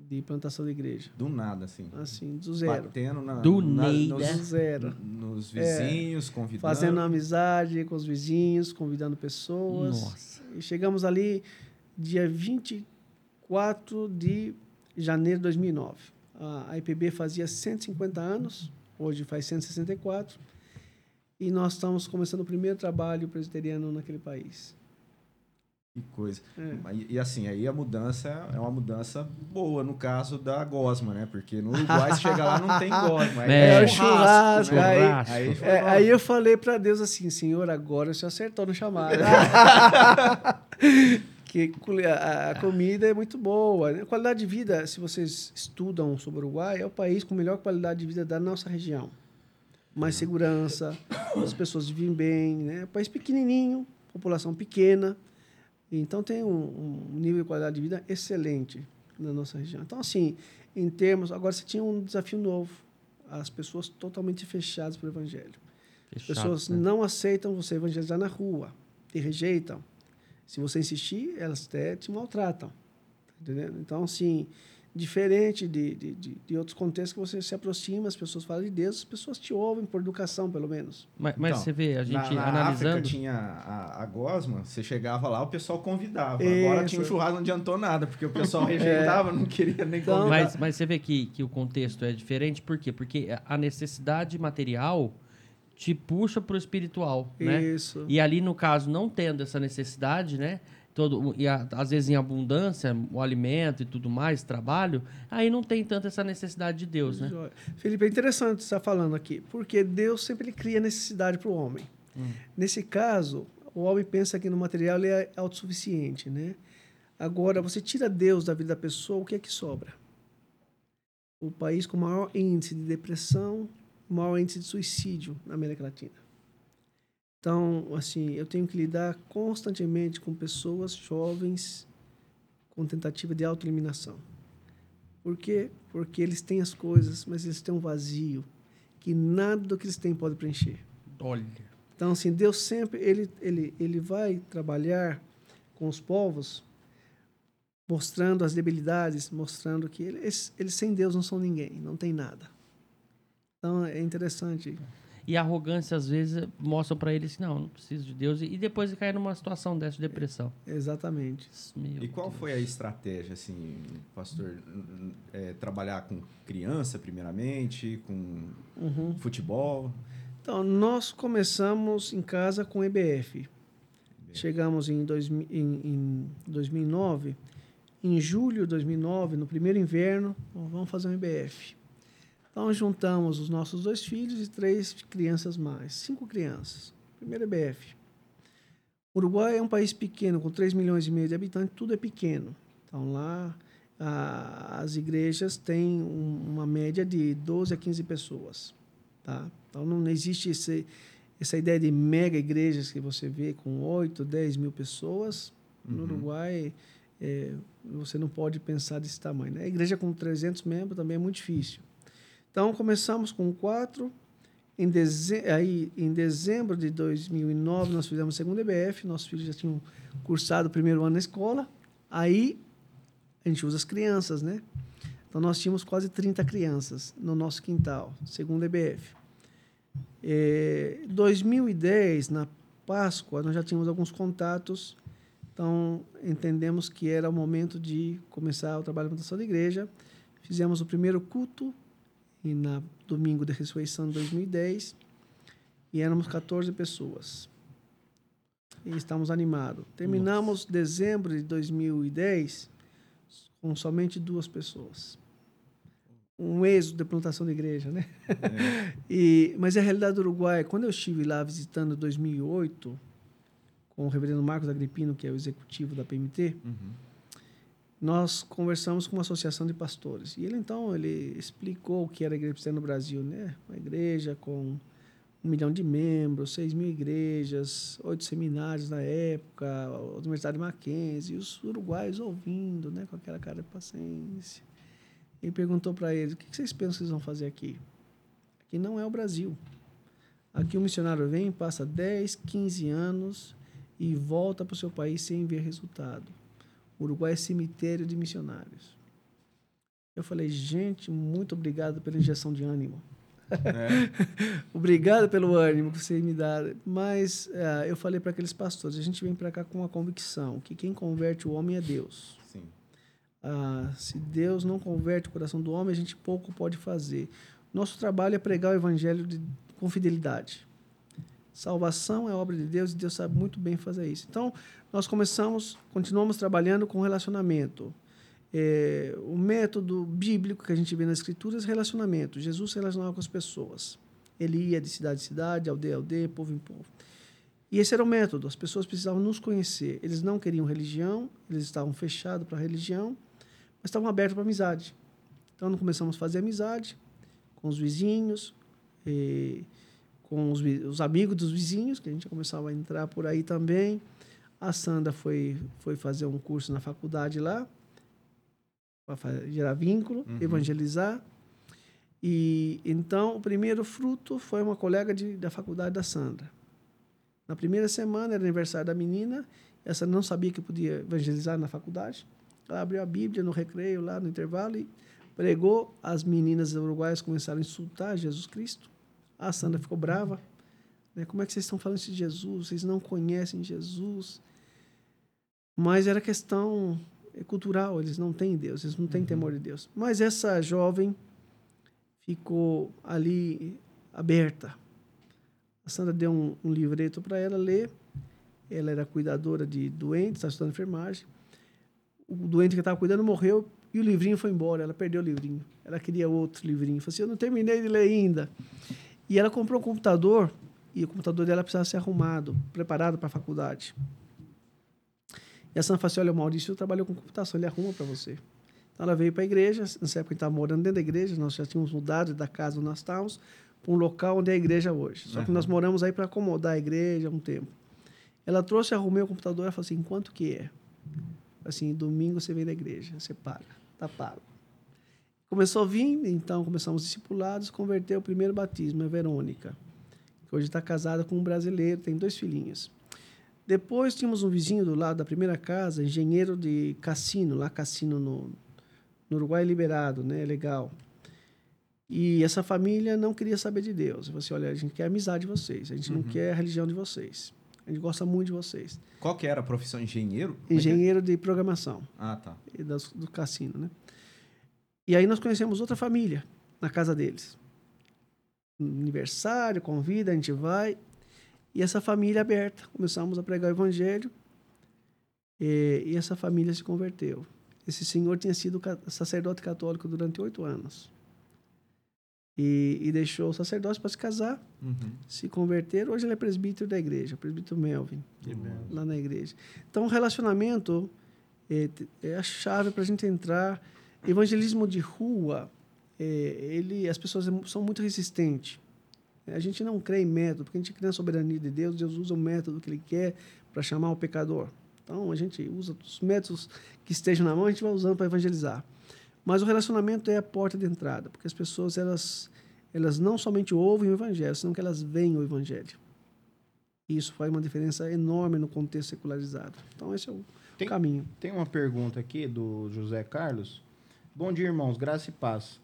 de plantação de igreja, Do nada, assim. assim, do zero. Batendo na, Do na- nos, Do zero. nos vizinhos, convidando. Fazendo amizade com os vizinhos, convidando pessoas. Nossa. E chegamos ali dia 24 de janeiro de 2009. A IPB fazia 150 anos, hoje faz 164. E nós estamos começando o primeiro trabalho presbiteriano naquele país. Que coisa. É. E, e assim, aí a mudança é uma mudança boa no caso da gosma, né? Porque no Uruguai, se chega lá, não tem gosma. Aí É, é, o churrasco, né? aí-. Aí, É, aí eu falei para Deus assim, Senhor, agora você acertou no chamado. que a, a comida é muito boa. né? A qualidade de vida, se vocês estudam sobre o Uruguai, é o país com melhor qualidade de vida da nossa região. Mais segurança, as pessoas vivem bem, né? É país pequenininho, população pequena. Então tem um, um nível de qualidade de vida excelente na nossa região. Então assim, em termos, agora você tinha um desafio novo, as pessoas totalmente fechadas para o evangelho. As pessoas né? não aceitam você evangelizar na rua, te rejeitam. Se você insistir, elas até te maltratam. tá Entendendo? Então, assim, diferente de, de, de, de outros contextos que você se aproxima, as pessoas falam de Deus, as pessoas te ouvem por educação, pelo menos. Mas, mas Então, você vê, a gente na, na analisando. África tinha a, a gosma, você chegava lá, o pessoal convidava. Agora tinha o Isso. churrasco, não adiantou nada, porque o pessoal rejeitava, não queria nem Então, convidar. Mas, mas você vê que, que o contexto é diferente, por quê? Porque a necessidade material te puxa para o espiritual, né? Isso. E ali, no caso, não tendo essa necessidade, né? Todo e a- às vezes em abundância, o alimento e tudo mais, trabalho, aí não tem tanta essa necessidade de Deus, né? Felipe, é interessante você estar falando aqui, porque Deus sempre ele cria necessidade para o homem. Nesse caso, o homem pensa que no material ele é autossuficiente, né? Agora, você tira Deus da vida da pessoa, o que é que sobra? O país com maior índice de depressão, maior índice de suicídio na América Latina. Então, assim, eu tenho que lidar constantemente com pessoas jovens com tentativa de autoeliminação. Por quê? Porque eles têm as coisas, mas eles têm um vazio que nada do que eles têm pode preencher. Olha. Então, assim, Deus sempre ele, ele, ele vai trabalhar com os povos, mostrando as debilidades, mostrando que eles, eles sem Deus não são ninguém, não tem nada. Então, é interessante. E a arrogância, às vezes, mostra pra ele assim, não, não preciso de Deus. E depois ele cai numa situação dessa de depressão. Exatamente. Meu E qual Deus. foi a estratégia, assim, pastor? É, trabalhar com criança, primeiramente, com Uhum. futebol? Então, nós começamos em casa com EBF. Chegamos em, dois, em, em 2009. Em julho de 2009, no primeiro inverno, vamos fazer um EBF. Então, juntamos os nossos dois filhos e três crianças mais. Cinco crianças. Primeiro EBF. O Uruguai é um país pequeno, com 3 milhões e meio de habitantes, tudo é pequeno. Então, lá, a- as igrejas têm um- uma média de 12 a 15 pessoas. Tá? Então não existe esse, essa ideia de mega igrejas que você vê com 8, 10 mil pessoas. No Uruguai, é, você não pode pensar desse tamanho. Né? A igreja com 300 membros também é muito difícil. Então começamos com quatro. Em, aí, em dezembro de 2009, nós fizemos a segunda EBF. Nossos filhos já tinham cursado o primeiro ano na escola. Aí a gente usa as crianças, né? Então, nós tínhamos quase 30 crianças no nosso quintal, segundo EBF. Em 2010, na Páscoa, nós já tínhamos alguns contatos, então entendemos que era o momento de começar o trabalho de plantação da igreja. Fizemos o primeiro culto e na domingo de ressurreição de 2010 e éramos 14 pessoas. E estamos animados. Terminamos dezembro de 2010 com somente duas pessoas. Um êxodo de plantação de igreja, né? e, mas a realidade do Uruguai, quando eu estive lá visitando em 2008, com o reverendo Marcos Agripino, que é o executivo da PMT, nós conversamos com uma associação de pastores. E ele, então, ele explicou o que era a Igreja Presbiteriana no Brasil, né? Uma igreja com um milhão de membros, seis mil igrejas, oito seminários na época, a Universidade Mackenzie, e os uruguaios ouvindo, né, com aquela cara de paciência. E perguntou para eles: o que vocês pensam que vocês vão fazer aqui? Aqui não é o Brasil. Aqui o missionário vem, passa 10, 15 anos e volta para o seu país sem ver resultado. Uruguai é cemitério de missionários. Eu falei, gente, muito obrigado pela injeção de ânimo. Obrigado pelo ânimo que você me dá. Mas eh, eu falei para aqueles pastores: a gente vem para cá com a convicção que quem converte o homem é Deus. Sim. Ah, se Deus não converte o coração do homem, a gente pouco pode fazer. Nosso trabalho é pregar o evangelho de, com fidelidade. Salvação é obra de Deus e Deus sabe muito bem fazer isso. Então, nós começamos, continuamos trabalhando com relacionamento. É, o método bíblico que a gente vê nas Escrituras é relacionamento. Jesus se relacionava com as pessoas. Ele ia de cidade em cidade, aldeia a aldeia, povo em povo. E esse era o método. As pessoas precisavam nos conhecer. Eles não queriam religião, eles estavam fechados para a religião, mas estavam abertos para amizade. Então, nós começamos a fazer amizade com os vizinhos, eh, com os, os amigos dos vizinhos, que a gente começava a entrar por aí também. A Sandra foi, foi fazer um curso na faculdade lá, para gerar vínculo, evangelizar. E então o primeiro fruto foi uma colega de, da faculdade da Sandra. Na primeira semana era aniversário da menina, essa não sabia que podia evangelizar na faculdade. Ela abriu a Bíblia no recreio, lá no intervalo, e pregou. As meninas uruguaias começaram a insultar Jesus Cristo. A Sandra ficou brava. Né? Como é que vocês estão falando de Jesus? Vocês não conhecem Jesus. Mas era questão cultural, eles não têm Deus, eles não têm temor de Deus. Mas essa jovem ficou ali aberta. A Sandra deu um, um livreto para ela ler. ela era cuidadora de doentes, estava estudando enfermagem. O doente que estava cuidando morreu e o livrinho foi embora. Ela perdeu o livrinho. Ela queria outro livrinho. Falei assim, eu não terminei de ler ainda. E ela comprou um computador e o computador dela precisava ser arrumado, preparado para a faculdade. E a Santa falou assim, olha, o Maurício trabalhou com computação, ele arruma para você. Então ela veio para a igreja, nessa época a gente estava morando dentro da igreja, nós já tínhamos mudado da casa onde nós estávamos para um local onde é a igreja hoje. Só uhum. que nós moramos aí para acomodar a igreja um tempo. Ela trouxe, arrumei o computador, ela falou assim, quanto que é? Assim, domingo você vem da igreja, você paga, tá pago. Começou a vir, então começamos discipulados, converteu o primeiro batismo, a Verônica, que hoje está casada com um brasileiro, tem dois filhinhos. Depois tínhamos um vizinho do lado da primeira casa, engenheiro de cassino, lá cassino no, no Uruguai liberado, né? Legal. E essa família não queria saber de Deus. Eu falei assim, olha, a gente quer a amizade de vocês, a gente uhum. não quer a religião de vocês. A gente gosta muito de vocês. Qual que era a profissão? Engenheiro? É é? Engenheiro de programação. Ah, tá. E das, do cassino, né? E aí nós conhecemos outra família na casa deles. Aniversário, convida, a gente vai. E essa família aberta, começamos a pregar o evangelho. E, e essa família se converteu. Esse senhor tinha sido sacerdote católico durante oito anos. E, e, deixou o sacerdócio para se casar, uhum. se converter. Hoje ele é presbítero da igreja, presbítero Melvin, lá na igreja. Então, o relacionamento é, é a chave para a gente entrar. Evangelismo de rua, é, ele, as pessoas são muito resistentes. A gente não crê em método, porque a gente crê na soberania de Deus, Deus usa o método que Ele quer para chamar o pecador. Então, a gente usa os métodos que estejam na mão, a gente vai usando para evangelizar. Mas o relacionamento é a porta de entrada, porque as pessoas, elas, elas não somente ouvem o evangelho, senão que elas veem o evangelho. E isso faz uma diferença enorme no contexto secularizado. Então, esse é o tem, caminho. Tem uma pergunta aqui do José Carlos. Bom dia, irmãos. Graça e paz.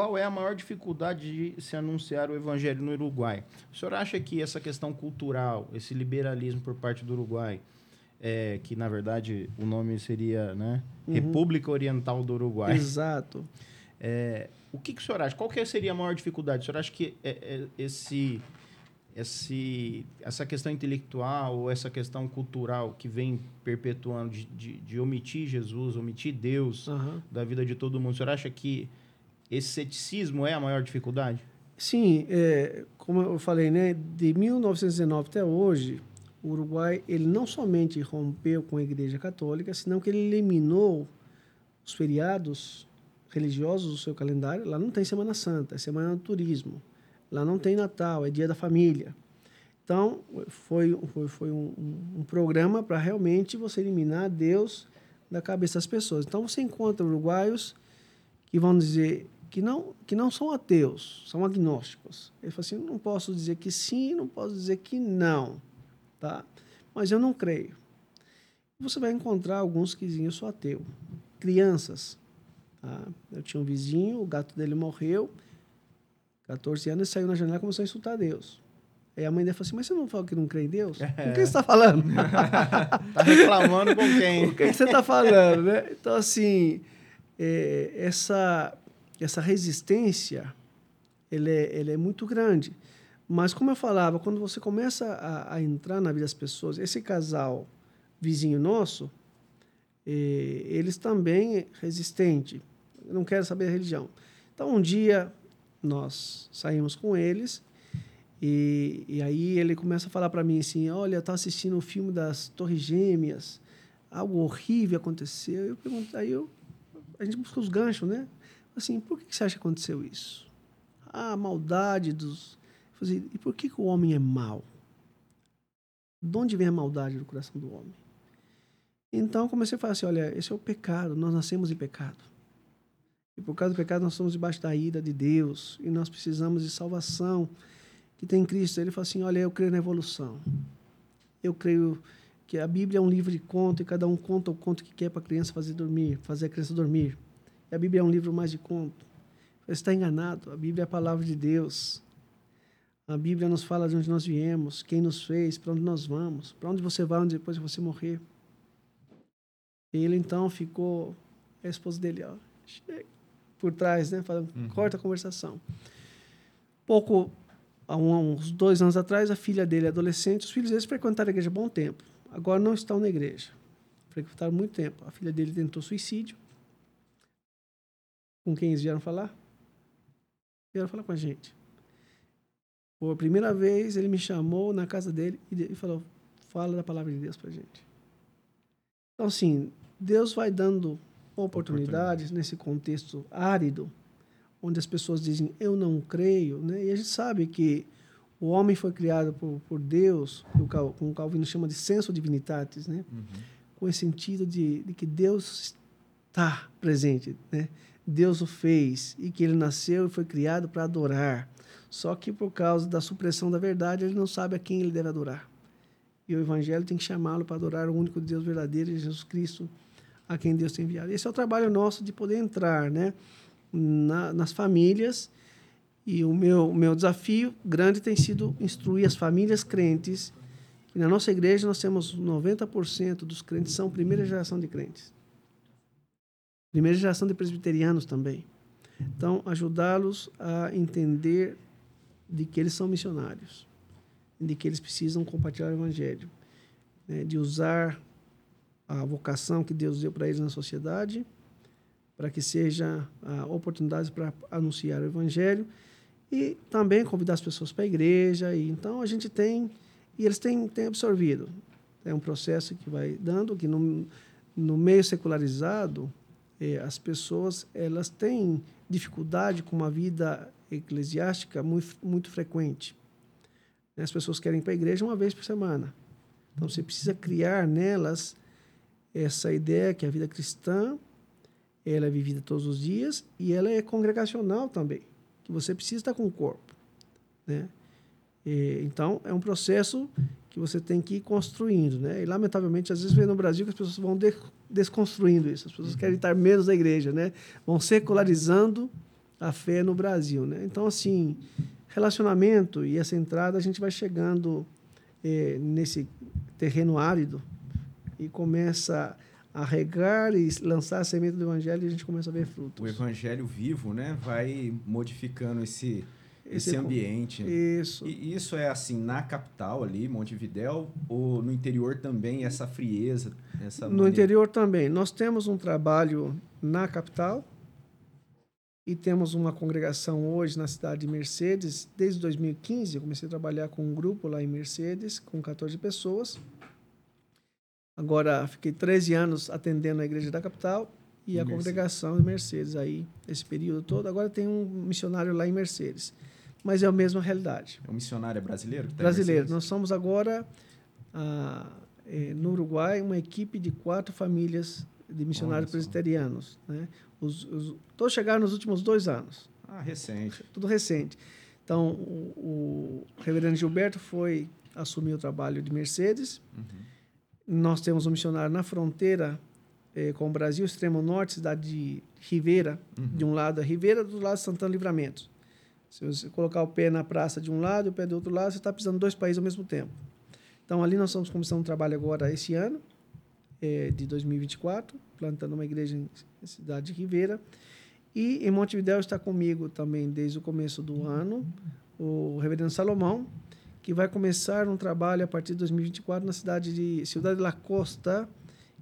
Qual é a maior dificuldade de se anunciar o evangelho no Uruguai? O senhor acha que essa questão cultural, esse liberalismo por parte do Uruguai, é, que na verdade o nome seria né, uhum. República Oriental do Uruguai. Exato. É, o que, que o senhor acha? Qual que seria a maior dificuldade? O senhor acha que é, é, esse, esse, essa questão intelectual ou essa questão cultural que vem perpetuando de, de, de omitir Jesus, omitir Deus uhum. da vida de todo mundo, o senhor acha que esse ceticismo é a maior dificuldade? Sim, é, como eu falei, né, de 1919 até hoje, o Uruguai ele não somente rompeu com a Igreja Católica, senão que ele eliminou os feriados religiosos do seu calendário. Lá não tem Semana Santa, é Semana do Turismo. Lá não tem Natal, é Dia da Família. Então, foi, foi, foi um, um programa para realmente você eliminar Deus da cabeça das pessoas. Então, você encontra uruguaios que vão dizer: que não, que não são ateus, são agnósticos. Ele fala assim: não posso dizer que sim, não posso dizer que não, tá? Mas eu não creio. Você vai encontrar alguns que dizem: eu sou ateu. Crianças. Tá? Eu tinha um vizinho, o gato dele morreu, 14 anos, ele saiu na janela e começou a insultar Deus. Aí a mãe dele falou assim: Mas você não falou que não crê em Deus? É. Com quem você está falando? Está reclamando com quem? Com quem você está falando, né? Então, assim, é, essa essa resistência ele é, ele é muito grande. Mas, como eu falava, quando você começa a, a entrar na vida das pessoas, esse casal vizinho nosso, eh, eles também resistente, não querem saber da religião. Então, um dia, nós saímos com eles e, e aí ele começa a falar para mim assim, olha, estava assistindo o filme das Torres Gêmeas, algo horrível aconteceu. Eu pergunto, aí eu, a gente busca os ganchos, né? Assim, por que você acha que aconteceu isso? Ah, a maldade dos... E por que, que o homem é mau? De onde vem a maldade do coração do homem? Então comecei a falar assim, olha, esse é o pecado, nós nascemos em pecado. E por causa do pecado nós somos debaixo da ira de Deus e nós precisamos de salvação que tem em Cristo. Ele falou assim, olha, eu creio na evolução. Eu creio que a Bíblia é um livro de conto e cada um conta o conto que quer para a criança fazer dormir, fazer a criança dormir. A Bíblia é um livro mais de conto. Você está enganado. A Bíblia é a palavra de Deus. A Bíblia nos fala de onde nós viemos, quem nos fez, para onde nós vamos, para onde você vai depois de você morrer. E ele então ficou, a esposa dele, ó, por trás, né? Falando, uhum. corta a conversação. Pouco há uns dois anos atrás, a filha dele, adolescente, os filhos deles frequentaram a igreja há bom tempo. Agora não estão na igreja. Frequentaram muito tempo. A filha dele tentou suicídio. Com quem eles vieram falar? Vieram falar com a gente. Por primeira vez, ele me chamou na casa dele e falou: fala da palavra de Deus para gente. Então, assim, Deus vai dando oportunidades Oportunidade. nesse contexto árido, onde as pessoas dizem eu não creio, né? E a gente sabe que o homem foi criado por, por Deus, como o Calvino chama de senso divinitatis, né? Uhum. Com esse sentido de, de que Deus está presente, né? Deus o fez e que ele nasceu e foi criado para adorar. Só que por causa da supressão da verdade, ele não sabe a quem ele deve adorar. E o evangelho tem que chamá-lo para adorar o único Deus verdadeiro, Jesus Cristo, a quem Deus tem enviado. Esse é o trabalho nosso de poder entrar, né? Na, nas famílias. E o meu, o meu desafio grande tem sido instruir as famílias crentes. E na nossa igreja nós temos 90% dos crentes são primeira geração de crentes. Primeira geração de presbiterianos também. Então, ajudá-los a entender de que eles são missionários, de que eles precisam compartilhar o evangelho, né, de usar a vocação que Deus deu para eles na sociedade, para que seja a oportunidade para anunciar o evangelho e também convidar as pessoas para a igreja. E então a gente tem e eles têm, têm absorvido. É um processo que vai dando que no, no meio secularizado as pessoas elas têm dificuldade com uma vida eclesiástica muito, muito frequente. As pessoas querem ir para a igreja uma vez por semana. Então você precisa criar nelas essa ideia que a vida cristã ela é vivida todos os dias e ela é congregacional também, que você precisa estar com o corpo, né? E, então é um processo que você tem que ir construindo, né? E lamentavelmente às vezes vê no Brasil que as pessoas vão de, desconstruindo isso. As pessoas uhum. querem estar menos da igreja, né? Vão secularizando a fé no Brasil, né? Então assim, relacionamento e essa entrada a gente vai chegando eh, nesse terreno árido e começa a regar e lançar a semente do evangelho e a gente começa a ver frutos. O evangelho vivo, né, vai modificando esse esse, esse ambiente. Isso. E isso é assim na capital ali, Montevidéu, ou no interior também essa frieza, essa No maneira... interior também. Nós temos um trabalho na capital e temos uma congregação hoje na cidade de Mercedes. Desde 2015 eu comecei a trabalhar com um grupo lá em Mercedes com 14 pessoas. Agora fiquei 13 anos atendendo a igreja da capital e a Mercedes. congregação em Mercedes aí esse período todo. Agora tem um missionário lá em Mercedes mas é a mesma realidade. É um missionário brasileiro? Tá brasileiro. Nós somos agora, ah, eh, no Uruguai, uma equipe de quatro famílias de missionários presbiterianos. Né? Os, os, todos chegaram nos últimos dois anos. Ah, recente. Tudo recente. Então, o, o reverendo Gilberto foi assumir o trabalho de Mercedes. Uhum. Nós temos um missionário na fronteira eh, com o Brasil, extremo norte, cidade de Rivera, uhum. de um lado a Rivera, do lado Santana Livramento. Se você colocar o pé na praça de um lado e o pé do outro lado, você está pisando dois países ao mesmo tempo. Então, ali nós estamos começando um trabalho agora esse ano, é, de 2024, plantando uma igreja na cidade de Ribeira. E em Montevidéu está comigo também desde o começo do ano o reverendo Salomão, que vai começar um trabalho a partir de 2024 na cidade de Cidade de La Costa,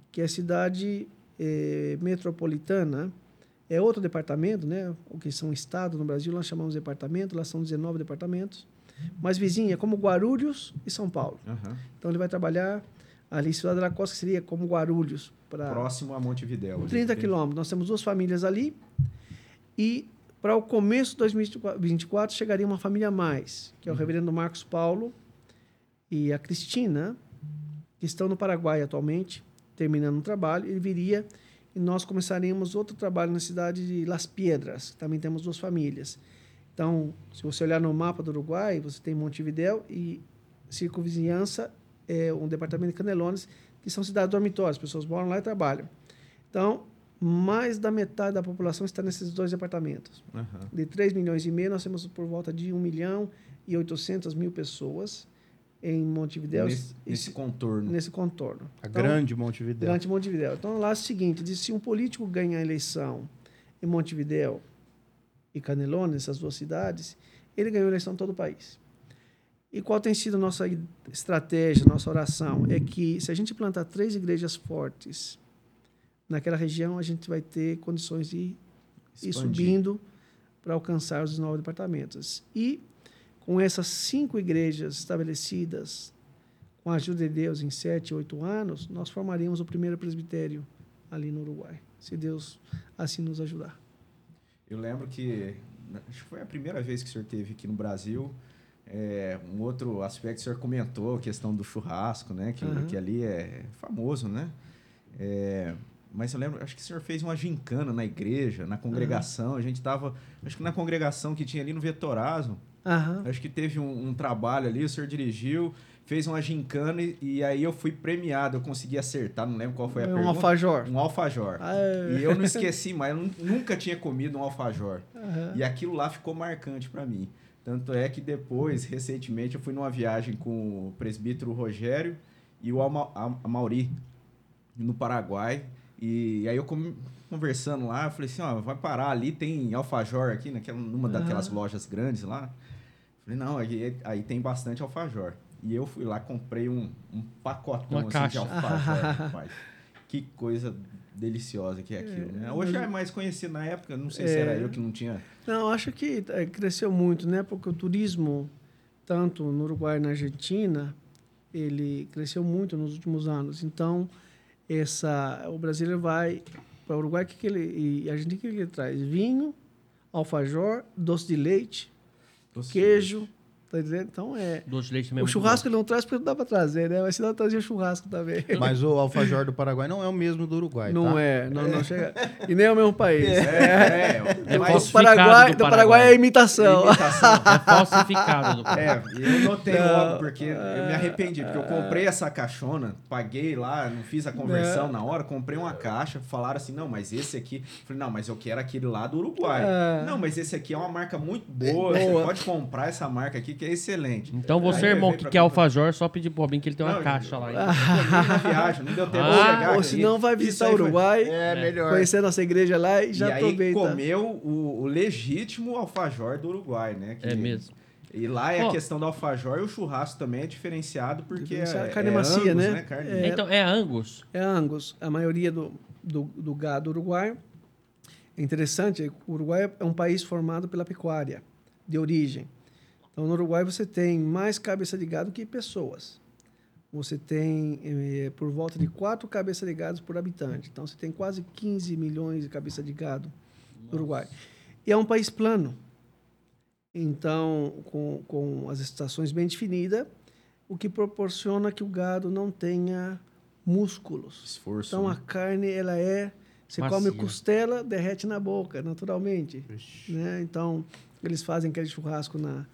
que é a cidade é, metropolitana, é outro departamento, né? O que são estados no Brasil, nós chamamos de departamento, lá são 19 departamentos. Mas vizinha, como Guarulhos e São Paulo. Uhum. Então ele vai trabalhar ali, Cidade da Costa seria como Guarulhos. Pra Próximo a Montevidéu. 30 quilômetros. Nós temos duas famílias ali. E para o começo de 2024 chegaria uma família a mais, que é o uhum. reverendo Marcos Paulo e a Cristina, que estão no Paraguai atualmente, terminando o trabalho. Ele viria e nós começaremos outro trabalho na cidade de Las Piedras, também temos duas famílias. Então, se você olhar no mapa do Uruguai, você tem Montevidéu e circunvizinhança é um departamento de Canelones, que são cidades dormitórias, as pessoas moram lá e trabalham. Então, mais da metade da população está nesses dois departamentos. Uhum. De 3 milhões e meio, nós temos por volta de 1 milhão e 800 mil pessoas em Montevidéu. Nesse, nesse contorno. Nesse contorno. A então, grande Montevidéu. Grande Montevidéu. Então, lá é o seguinte, diz, se um político ganha a eleição em Montevidéu e Canelones, essas duas cidades, ele ganhou a eleição em todo o país. E qual tem sido a nossa estratégia, nossa oração? É que se a gente plantar três igrejas fortes naquela região, a gente vai ter condições de ir Expandir. subindo para alcançar os nove departamentos. E com essas cinco igrejas estabelecidas, com a ajuda de Deus, em sete, oito anos, nós formaríamos o primeiro presbitério ali no Uruguai, se Deus assim nos ajudar. Eu lembro que acho que foi a primeira vez que o senhor teve aqui no Brasil. É, um outro aspecto que o senhor comentou, a questão do churrasco, né? Que, Aham. que ali é famoso, né? É, mas eu lembro, acho que o senhor fez uma gincana na igreja, na congregação. A gente estava, acho que na congregação que tinha ali no Vetorazo. Aham. Acho que teve um, um trabalho ali, o senhor dirigiu, fez uma gincana e, e aí eu fui premiado. Eu consegui acertar, não lembro qual foi a um pergunta. alfajor. Um alfajor. Ah, é. E eu não esqueci mais, eu nu- nunca tinha comido um alfajor. Aham. E aquilo lá ficou marcante para mim. Tanto é que depois, recentemente, eu fui numa viagem com o presbítero Rogério e o Ama- Am- Amauri no Paraguai. E aí eu conversando lá, eu falei assim, ó, vai parar ali, tem alfajor aqui, naquela, numa daquelas lojas grandes lá. Falei, não, aí, aí tem bastante alfajor. E eu fui lá, comprei um, um pacotão Uma assim, caixa. de alfajor, rapaz. Que coisa deliciosa que é aquilo, né? Hoje é mais conhecido na época, não sei se É. era eu que não tinha Não, acho que eh, cresceu muito, né? Porque o turismo, tanto no Uruguai e na Argentina, ele cresceu muito nos últimos anos. Então, essa, o brasileiro vai para o Uruguai, que que ele, e a Argentina, o que ele traz? Vinho, alfajor, doce de leite, Queijo, tá entendendo? Então, é... Doce de leite também é O muito churrasco ele não traz porque não dá para trazer, né? Mas senão trazia churrasco também. Mas o alfajor do Paraguai não é o mesmo do Uruguai, Não tá? é, não, não chega. E nem é o mesmo país. É, é, É mas- O falsificado Paraguai, do do Paraguai Paraguai. é imitação. imitação. É falsificado. Do... É, e eu notei Não, logo, porque eu me arrependi, porque eu comprei essa caixona, paguei lá, não fiz a conversão Não. na hora, comprei uma caixa, falaram assim, não, mas esse aqui... Falei, não, mas eu quero aquele lá do Uruguai. É. Não, mas esse aqui é uma marca muito boa, Boa. você pode comprar essa marca aqui, que é excelente. Então você, Aí irmão, que quer alfajor, só pedir pro Robin que ele tem uma Não, caixa lá. Eu comi na viagem, não deu tempo de Ah, chegar. Ou se não, vai visitar o foi- Uruguai, É, melhor. conhecer nossa igreja lá e já e aí aproveita. comeu o, o legítimo alfajor do Uruguai, né? que- É mesmo. E lá é Ó. a questão do alfajor e o churrasco também é diferenciado porque é, Diferenciado, carne é macia, Angus, né? Carne- É. Então, é Angus. É Angus. A maioria do, do, do gado uruguaio. É interessante, o Uruguai é um país formado pela pecuária, de origem. Então, no Uruguai, você tem mais cabeça de gado que pessoas. Você tem eh, por volta de quatro cabeças de gado por habitante. Então, você tem quase 15 milhões de cabeças de gado no Uruguai. E é um país plano. Então, com, com as estações bem definidas, o que proporciona que o gado não tenha músculos. Esforço. Então, né? a carne, ela é... Você Macia. come costela, derrete na boca, naturalmente. Né? Então, eles fazem aquele churrasco na,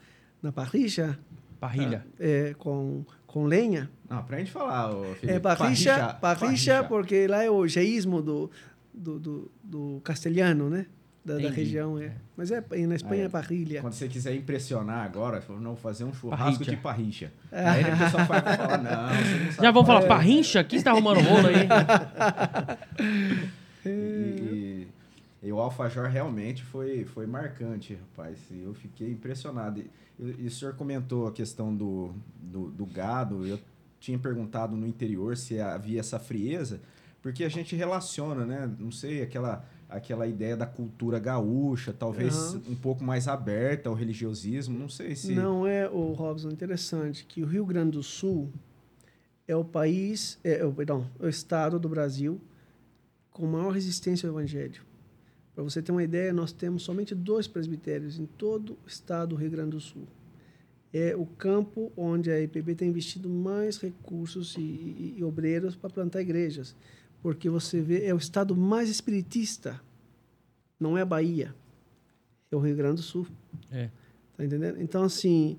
na parricha, Parrilha. é, com, com lenha. Não, pra gente falar, ô, Felipe. É parricha, parricha. porque lá é o geísmo do, do, do, do castelhano, né? Da, da região, é. Mas é, na Espanha Ah, é é. parrilha. Quando você quiser impressionar agora, não, vou fazer um churrasco Parricha. de parricha. Aí o pessoal vai falar, não, você não sabe. Já vamos falar. falar, parrincha? Quem está arrumando rolo aí? E, e- e o alfajor realmente foi, foi marcante, rapaz. Eu fiquei impressionado. E, e o senhor comentou a questão do, do, do gado. Eu tinha perguntado no interior se havia essa frieza, porque a gente relaciona, né? Não sei, aquela, aquela ideia da cultura gaúcha, talvez Aham. um pouco mais aberta ao religiosismo. Não sei se. Não é, o Robson, interessante que o Rio Grande do Sul é o país, é, é perdão, é o estado do Brasil com maior resistência ao evangelho. Para você ter uma ideia, nós temos somente dois presbitérios em todo o estado do Rio Grande do Sul. É o campo onde a IPB tem investido mais recursos e, e- e obreiros para plantar igrejas. Porque você vê, é o estado mais espiritista. Não é a Bahia, é o Rio Grande do Sul. É. Tá entendendo? Então, assim,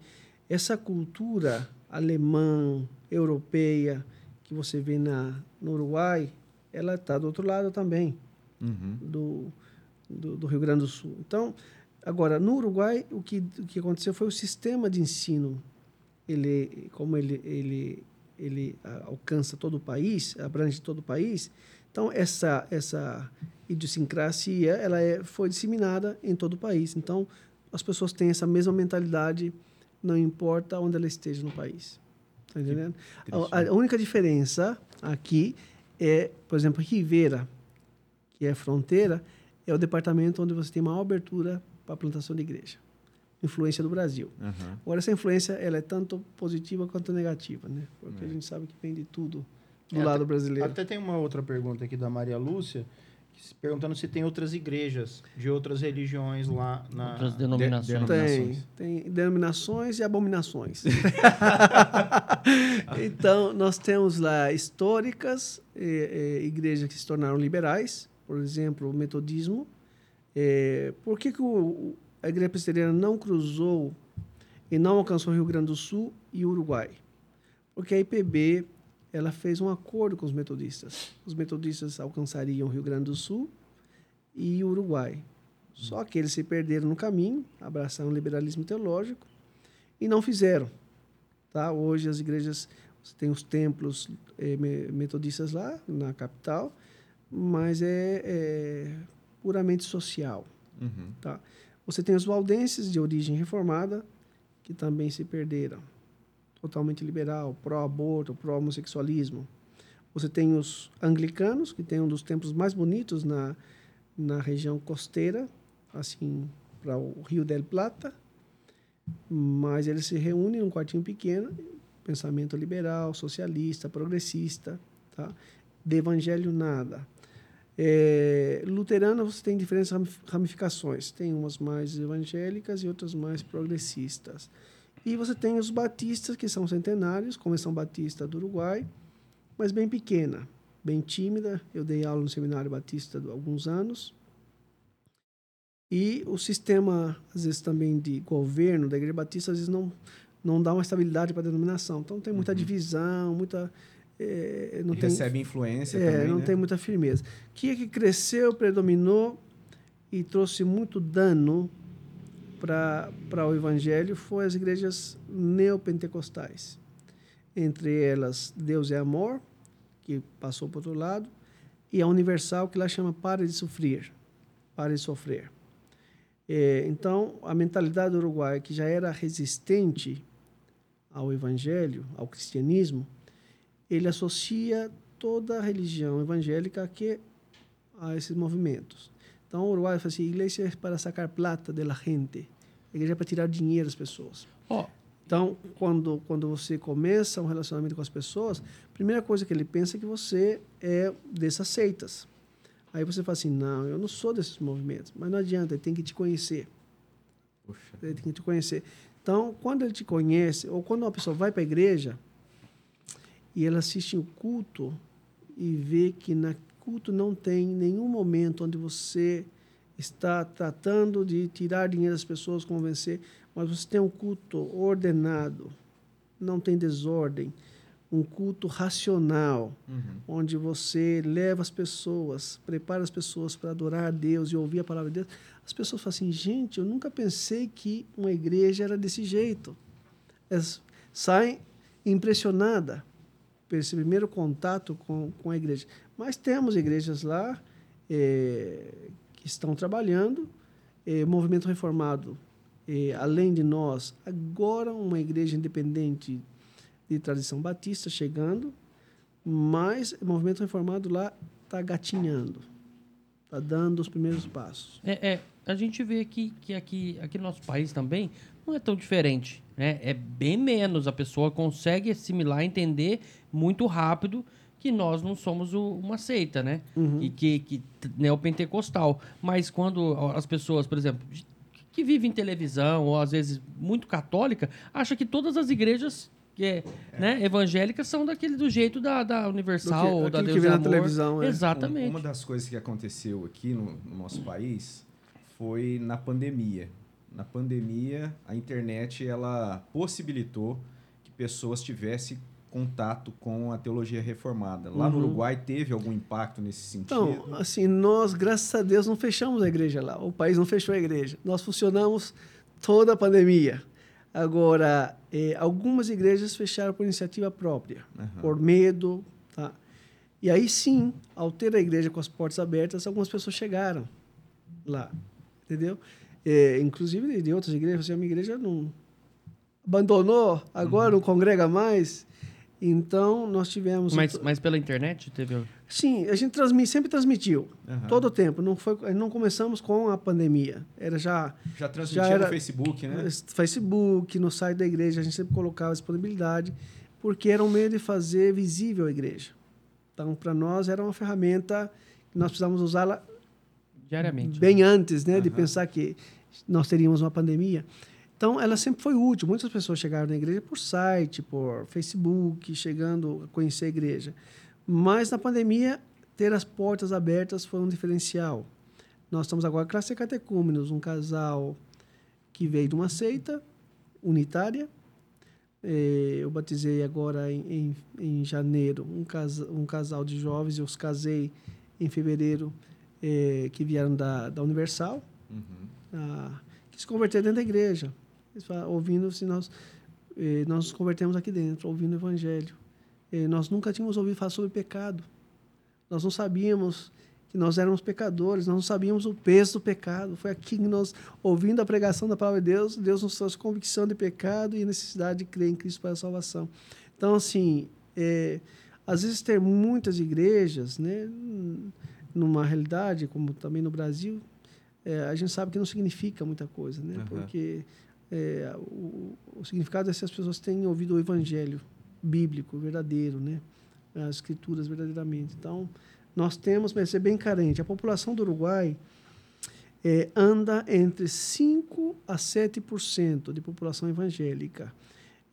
essa cultura alemã, europeia, que você vê na, no Uruguai, ela está do outro lado também, Uhum. do, do, do Rio Grande do Sul. Então, agora, no Uruguai, o que, o que aconteceu foi o sistema de ensino. Ele, como ele, ele, ele alcança todo o país, abrange todo o país, então essa, essa idiosincrasia ela é, foi disseminada em todo o país. Então, as pessoas têm essa mesma mentalidade não importa onde ela esteja no país. Tá entendendo? A, a única diferença aqui é, por exemplo, Rivera, que é fronteira, é o departamento onde você tem maior abertura para a plantação de igreja. Influência do Brasil. Aham. Agora, essa influência ela é tanto positiva quanto negativa, né? Porque a gente sabe que vem de tudo do É, lado até- brasileiro. Até tem uma outra pergunta aqui da Maria Lúcia, que se- perguntando se tem outras igrejas de outras religiões lá na. Outras denominações. de- Tem, denominações. tem denominações e abominações. então, nós temos lá históricas, eh, eh, igrejas que se tornaram liberais, por exemplo, o metodismo. Eh, por que, que o- a igreja presbiteriana não cruzou e não alcançou o Rio Grande do Sul e o Uruguai? Porque a IPB ela fez um acordo com os metodistas. Os metodistas alcançariam o Rio Grande do Sul e o Uruguai. Só que eles se perderam no caminho, abraçaram o liberalismo teológico e não fizeram. Tá? Hoje as igrejas tem os templos eh, me- metodistas lá na capital, mas é, é puramente social. Uhum. Tá? Você tem os valdenses de origem reformada que também se perderam, totalmente liberal, pró-aborto, pró-homossexualismo. Você tem os anglicanos que tem um dos templos mais bonitos na na região costeira, assim para o Rio del Plata, mas eles se reúnem num quartinho pequeno, pensamento liberal, socialista, progressista, tá? De evangelho nada. É, luterana você tem diferentes ramif- ramificações, tem umas mais evangélicas e outras mais progressistas. E você tem os batistas que são centenários, como a São Batista do Uruguai, mas bem pequena, bem tímida. Eu dei aula no seminário batista há alguns anos. E o sistema, às vezes, também de governo da Igreja Batista, às vezes não, não dá uma estabilidade para a denominação. Então, tem muita divisão, muita... eh, não tem, recebe influência é, também, não né? tem muita firmeza. Que é que cresceu, predominou e trouxe muito dano para o evangelho foi as igrejas neopentecostais. Entre elas, Deus é Amor, que passou para outro lado, e a Universal, que lá chama Pare de Sofrer. Pare de Sofrer. É, então, a mentalidade do Uruguai, que já era resistente ao evangelho, ao cristianismo, ele associa toda a religião evangélica a, que, a esses movimentos. Então, o Uruguai fala assim, igreja é para sacar plata da gente, igreja é para tirar dinheiro das pessoas. Ó, Então, quando, quando você começa um relacionamento com as pessoas, a primeira coisa que ele pensa é que você é dessas seitas. Aí você fala assim, não, eu não sou desses movimentos. Mas não adianta, ele tem que te conhecer. Ele tem que te conhecer. Então, quando ele te conhece, ou quando uma pessoa vai para a igreja e ela assiste o culto e vê que na culto não tem nenhum momento onde você está tratando de tirar dinheiro das pessoas, convencer, mas você tem um culto ordenado, não tem desordem, um culto racional, Uhum. onde você leva as pessoas, prepara as pessoas para adorar a Deus e ouvir a palavra de Deus, as pessoas falam assim, gente, eu nunca pensei que uma igreja era desse jeito. Elas saem impressionadas por esse primeiro contato com, com a igreja. Mas temos igrejas lá eh, que estão trabalhando, eh, movimento reformado, eh, além de nós, agora uma igreja independente de tradição batista chegando, mas o movimento reformado lá está gatinhando, está dando os primeiros passos. É, é, a gente vê que, que aqui, aqui no nosso país também não é tão diferente. Né? É bem menos. A pessoa consegue assimilar, entender muito rápido que nós não somos o- uma seita, né? E que, que neopentecostal. Mas quando as pessoas, por exemplo, que vivem em televisão, ou às vezes muito católica, acha que todas as igrejas que é, né, evangélicas são daquele do jeito da, da Universal, que- ou da aquilo que Deus vê é na televisão, é. Exatamente. Um- Uma das coisas que aconteceu aqui no, no nosso país foi na pandemia. Na pandemia, a internet ela possibilitou que pessoas tivessem contato com a teologia reformada. Lá no Uhum. Uruguai teve algum impacto nesse sentido? Então, assim, nós, graças a Deus, não fechamos a igreja lá. O país não fechou a igreja. Nós funcionamos toda a pandemia. Agora, eh, algumas igrejas fecharam por iniciativa própria, Aham. por medo, tá? E aí sim, ao ter a igreja com as portas abertas, algumas pessoas chegaram lá, entendeu? Eh, inclusive de, outras igrejas, assim, a minha igreja não... abandonou, agora não congrega mais. Então, nós tivemos... Mas, mas pela internet teve. Sim, a gente transmi, sempre transmitiu, Aham. todo o tempo. Não, foi, não começamos com a pandemia. Era já Já transmitia Já era- no Facebook, né? no Facebook, no site da igreja, a gente sempre colocava disponibilidade, porque era um meio de fazer visível a igreja. Então, para nós, era uma ferramenta que nós precisávamos usá-la Diariamente. bem antes né, de Aham. pensar que nós teríamos uma pandemia. Então, ela sempre foi útil. Muitas pessoas chegaram na igreja por site, por Facebook, chegando a conhecer a igreja. Mas na pandemia, ter as portas abertas foi um diferencial. Nós estamos agora classe catecúmenos, um casal que veio de uma seita unitária. Eh, Eu batizei agora em, em, em janeiro um, casa, um casal de jovens, eu os casei em fevereiro, eh, que vieram da, da Universal, Uhum. ah, que se converteram dentro da igreja. Eles falam, ouvindo, se nós, eh, nós nos convertemos aqui dentro, ouvindo o Evangelho. Eh, nós nunca tínhamos ouvido falar sobre pecado. Nós não sabíamos que nós éramos pecadores, nós não sabíamos o peso do pecado. Foi aqui que nós, ouvindo a pregação da palavra de Deus, Deus nos trouxe convicção de pecado e necessidade de crer em Cristo para a salvação. Então, assim, eh, às vezes ter muitas igrejas, né, numa realidade, como também no Brasil, eh, a gente sabe que não significa muita coisa, né? Aham. Porque eh, o, o significado é se as pessoas têm ouvido o evangelho bíblico, verdadeiro, né? As escrituras verdadeiramente. Então, nós temos, mas é bem carente. A população do Uruguai eh, anda entre 5 a 7% de população evangélica.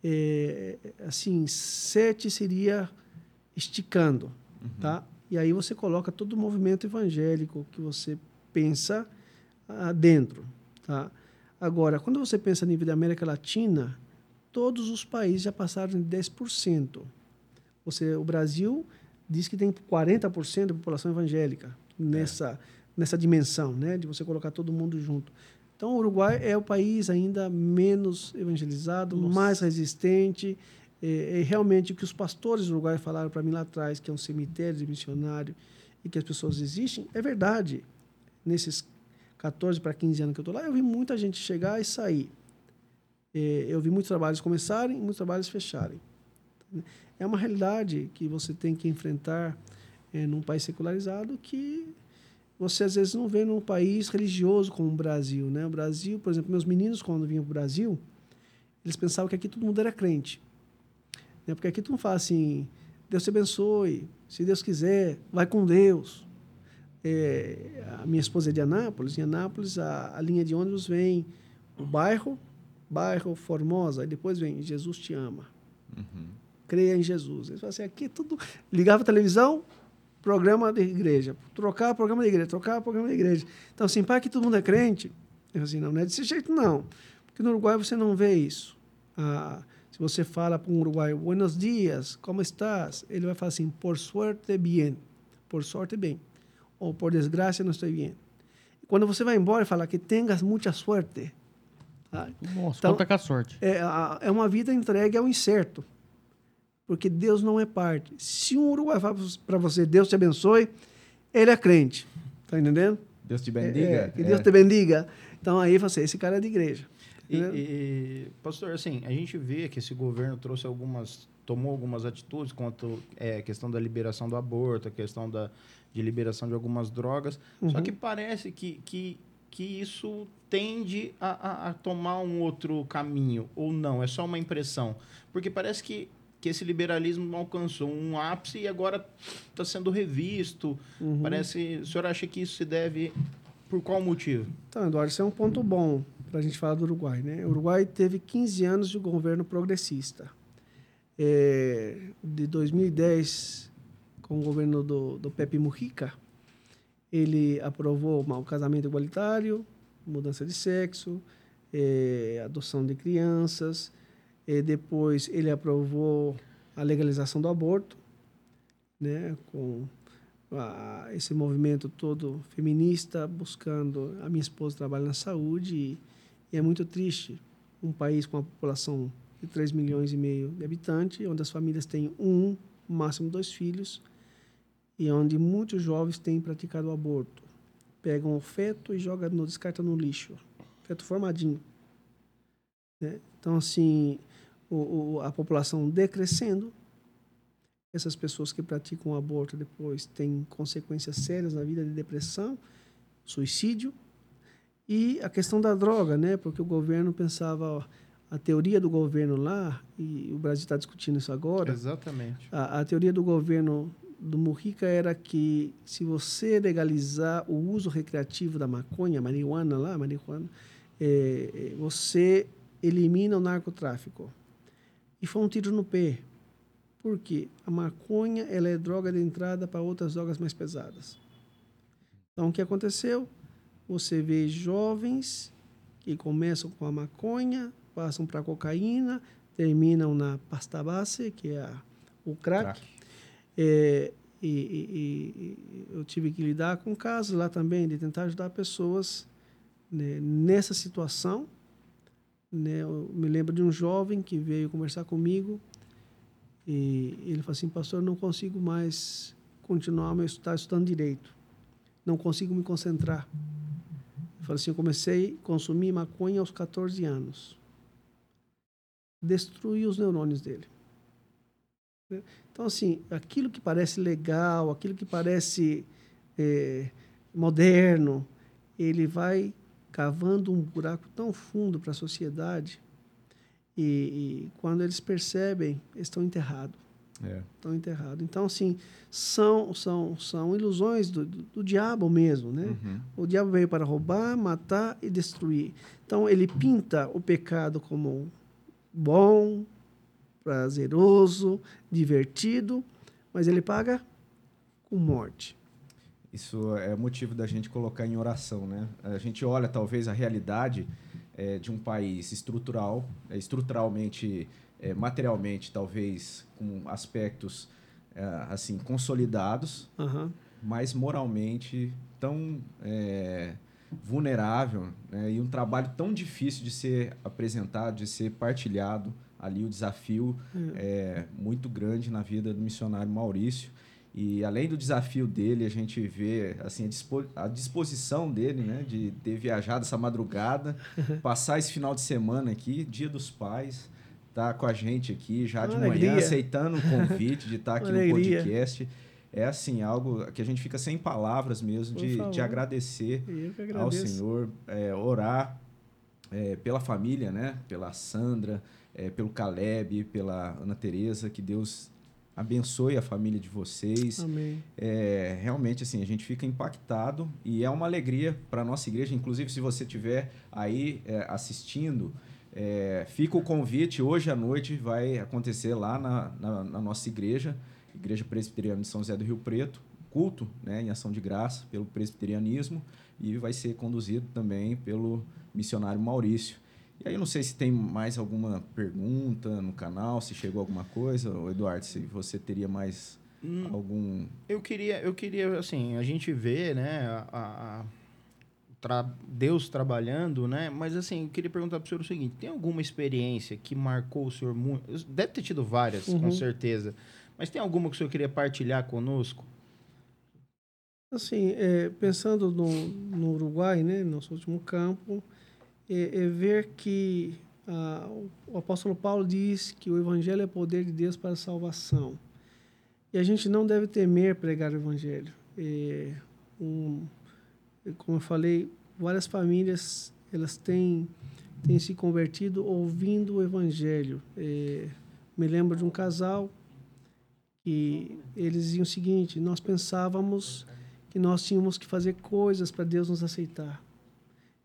Eh, assim, 7 seria esticando, tá? E aí você coloca todo o movimento evangélico que você pensa ah, dentro, tá? Agora, quando você pensa a nível da América Latina, todos os países já passaram de 10%. Você, o Brasil diz que tem 40% da população evangélica nessa, nessa dimensão, né? De você colocar todo mundo junto. Então, o Uruguai é o país ainda menos evangelizado, mais resistente. É, é realmente o que os pastores do Uruguai falaram para mim lá atrás, que é um cemitério de missionário e que as pessoas existem, é verdade. Nesses 14 para 15 anos que eu estou lá, eu vi muita gente chegar e sair. É, eu vi muitos trabalhos começarem e muitos trabalhos fecharem. É uma realidade que você tem que enfrentar é, num país secularizado que você às vezes não vê num país religioso como o Brasil. Né? O Brasil, por exemplo, meus meninos, quando vinham para o Brasil, eles pensavam que aqui todo mundo era crente. Né? Porque aqui tu não fala assim, Deus te abençoe, se Deus quiser, vai com Deus. É, a minha esposa é de Anápolis, em Anápolis a, a linha de ônibus vem o bairro, bairro Formosa, e depois vem Jesus te ama. Creia em Jesus. Eles falam assim, aqui tudo... Ligava a televisão, programa de igreja. Trocar programa de igreja, trocar programa de igreja. Então, assim, para que todo mundo é crente, eu assim, não, não é desse jeito, não. Porque no Uruguai você não vê isso. Ah, se você fala para um uruguaio, buenos dias, como estás? Ele vai falar assim, por suerte, bien. Por sorte, bem. Ou por desgraça, não estou bem. Quando você vai embora, fala que tenhas muita sorte. Tá? Nossa, Então- conta com a sorte. É, a- é uma vida entregue ao incerto. Porque Deus não é parte. Se um uruguai fala para você, Deus te abençoe, ele é crente. Tá entendendo? Deus te É, bendiga. é, que Deus É. te bendiga. Então aí você, esse cara é de igreja. E, e, pastor, assim, a gente vê que esse governo trouxe algumas, tomou algumas atitudes quanto é, a questão da liberação do aborto, a questão da, de liberação de algumas drogas. Só Uhum. que parece que, que, que isso tende a, a, a tomar um outro caminho, ou não, é só uma impressão. Porque parece que, que esse liberalismo alcançou um ápice e agora está sendo revisto. Uhum. Parece. O senhor acha que isso se deve por qual motivo? Então, Eduardo, isso é um ponto bom para a gente falar do Uruguai. Né? O Uruguai teve 15 anos de governo progressista. É, de 2010, com o governo do, do Pepe Mujica, ele aprovou o casamento igualitário, mudança de sexo, é, adoção de crianças. E depois ele aprovou a legalização do aborto, né, com a- esse movimento todo feminista buscando. A minha esposa trabalha na saúde e, e é muito triste um país com uma população de 3 milhões e meio de habitantes, onde as famílias têm um, máximo dois filhos, e onde muitos jovens têm praticado o aborto. Pegam o feto e jogam no, descartam no lixo. Feto formadinho. Né? Então, assim, o, o, a população decrescendo, essas pessoas que praticam o aborto depois têm consequências sérias na vida de depressão, suicídio e a questão da droga, né? Porque o governo pensava ó, a teoria do governo lá e o Brasil está discutindo isso agora. Exatamente. A, a, teoria do governo do Mujica era que se você legalizar o uso recreativo da maconha, marihuana lá, marihuana, é, você elimina o narcotráfico. E foi um tiro no pé, porque a maconha ela é droga de entrada para outras drogas mais pesadas. Então, o que aconteceu? Você vê jovens que começam com a maconha, passam para a cocaína, terminam na pasta base, que é a, o crack. crack. É, e, e, e, eu tive que lidar com casos lá também de tentar ajudar pessoas né, nessa situação. Né, eu me lembro de um jovem que veio conversar comigo e ele falou assim, pastor, não consigo mais continuar meu estudar estudando direito. Não consigo me concentrar. Falei assim, eu comecei a consumir maconha aos 14 anos. Destruí os neurônios dele. Então, assim, aquilo que parece legal, aquilo que parece é, moderno, ele vai cavando um buraco tão fundo para a sociedade e, e, quando eles percebem, estão enterrados. É. Estão enterrados. Então, assim, são, são, são ilusões do, do, do diabo mesmo, né? Uhum. O diabo veio para roubar, matar e destruir. Então, ele pinta o pecado como bom, prazeroso, divertido, mas ele paga com morte. Isso é motivo da gente colocar em oração, né? A gente olha talvez a realidade é, de um país estrutural, é, estruturalmente, é, materialmente, talvez com aspectos é, assim consolidados, uhum. mas moralmente tão é, vulnerável né? e um trabalho tão difícil de ser apresentado, de ser partilhado ali o desafio uhum. é muito grande na vida do missionário Maurício e além do desafio dele, a gente vê assim, a, dispo a disposição dele né, de ter viajado essa madrugada, passar esse final de semana aqui, Dia dos Pais, tá com a gente aqui já de manhã, alegria. aceitando o convite de estar aqui no podcast. É assim, algo que a gente fica sem palavras mesmo de, de agradecer ao Senhor, é, orar é, pela família, né? Pela Sandra, é, pelo Caleb, pela Ana Tereza, que Deus abençoe a família de vocês. Amém. É, realmente, assim, a gente fica impactado e é uma alegria para a nossa igreja. Inclusive, se você estiver aí é, assistindo, é, fica o convite. Hoje à noite vai acontecer lá na, na, na, nossa igreja, Igreja Presbiteriana de São José do Rio Preto, culto né, em ação de graça pelo presbiterianismo e vai ser conduzido também pelo missionário Maurício. E aí, não sei se tem mais alguma pergunta no canal, se chegou alguma coisa, ou Eduardo, se você teria mais hum, algum. Eu queria, eu queria, assim, a gente vê, né, a, a tra Deus trabalhando, né? Mas assim, eu queria perguntar para o senhor o seguinte: tem alguma experiência que marcou o senhor muito? Deve ter tido várias, uhum. com certeza. Mas tem alguma que o senhor queria partilhar conosco? Assim, é, pensando no, no Uruguai, né, nosso último campo, é, é ver que ah, o apóstolo Paulo diz que o evangelho é poder de Deus para a salvação. E a gente não deve temer pregar o evangelho. É, um, como eu falei, várias famílias elas têm, têm se convertido ouvindo o evangelho. É, me lembro de um casal que eles diziam o seguinte: nós pensávamos que nós tínhamos que fazer coisas para Deus nos aceitar.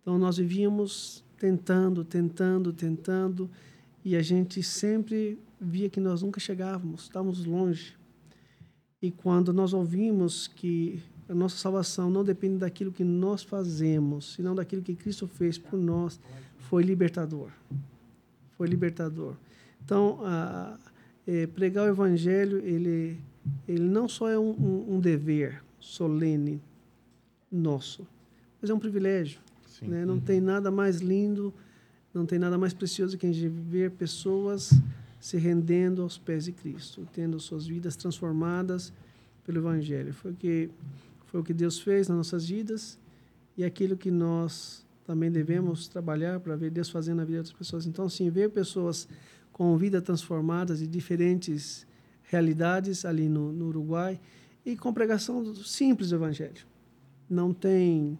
Então nós vivíamos tentando, tentando, tentando, e a gente sempre via que nós nunca chegávamos, estávamos longe. E quando nós ouvimos que a nossa salvação não depende daquilo que nós fazemos, senão daquilo que Cristo fez por nós, foi libertador. Foi libertador. Então, a, é, pregar o Evangelho, ele, ele não só é um, um, um dever solene nosso, mas é um privilégio. Né? Não uhum. tem nada mais lindo, não tem nada mais precioso que a gente ver pessoas se rendendo aos pés de Cristo, tendo suas vidas transformadas pelo Evangelho. Foi o que, foi o que Deus fez nas nossas vidas e aquilo que nós também devemos trabalhar para ver Deus fazendo na vida das pessoas. Então, assim, ver pessoas com vida transformadas e diferentes realidades ali no, no Uruguai e com pregação simples do Evangelho. Não tem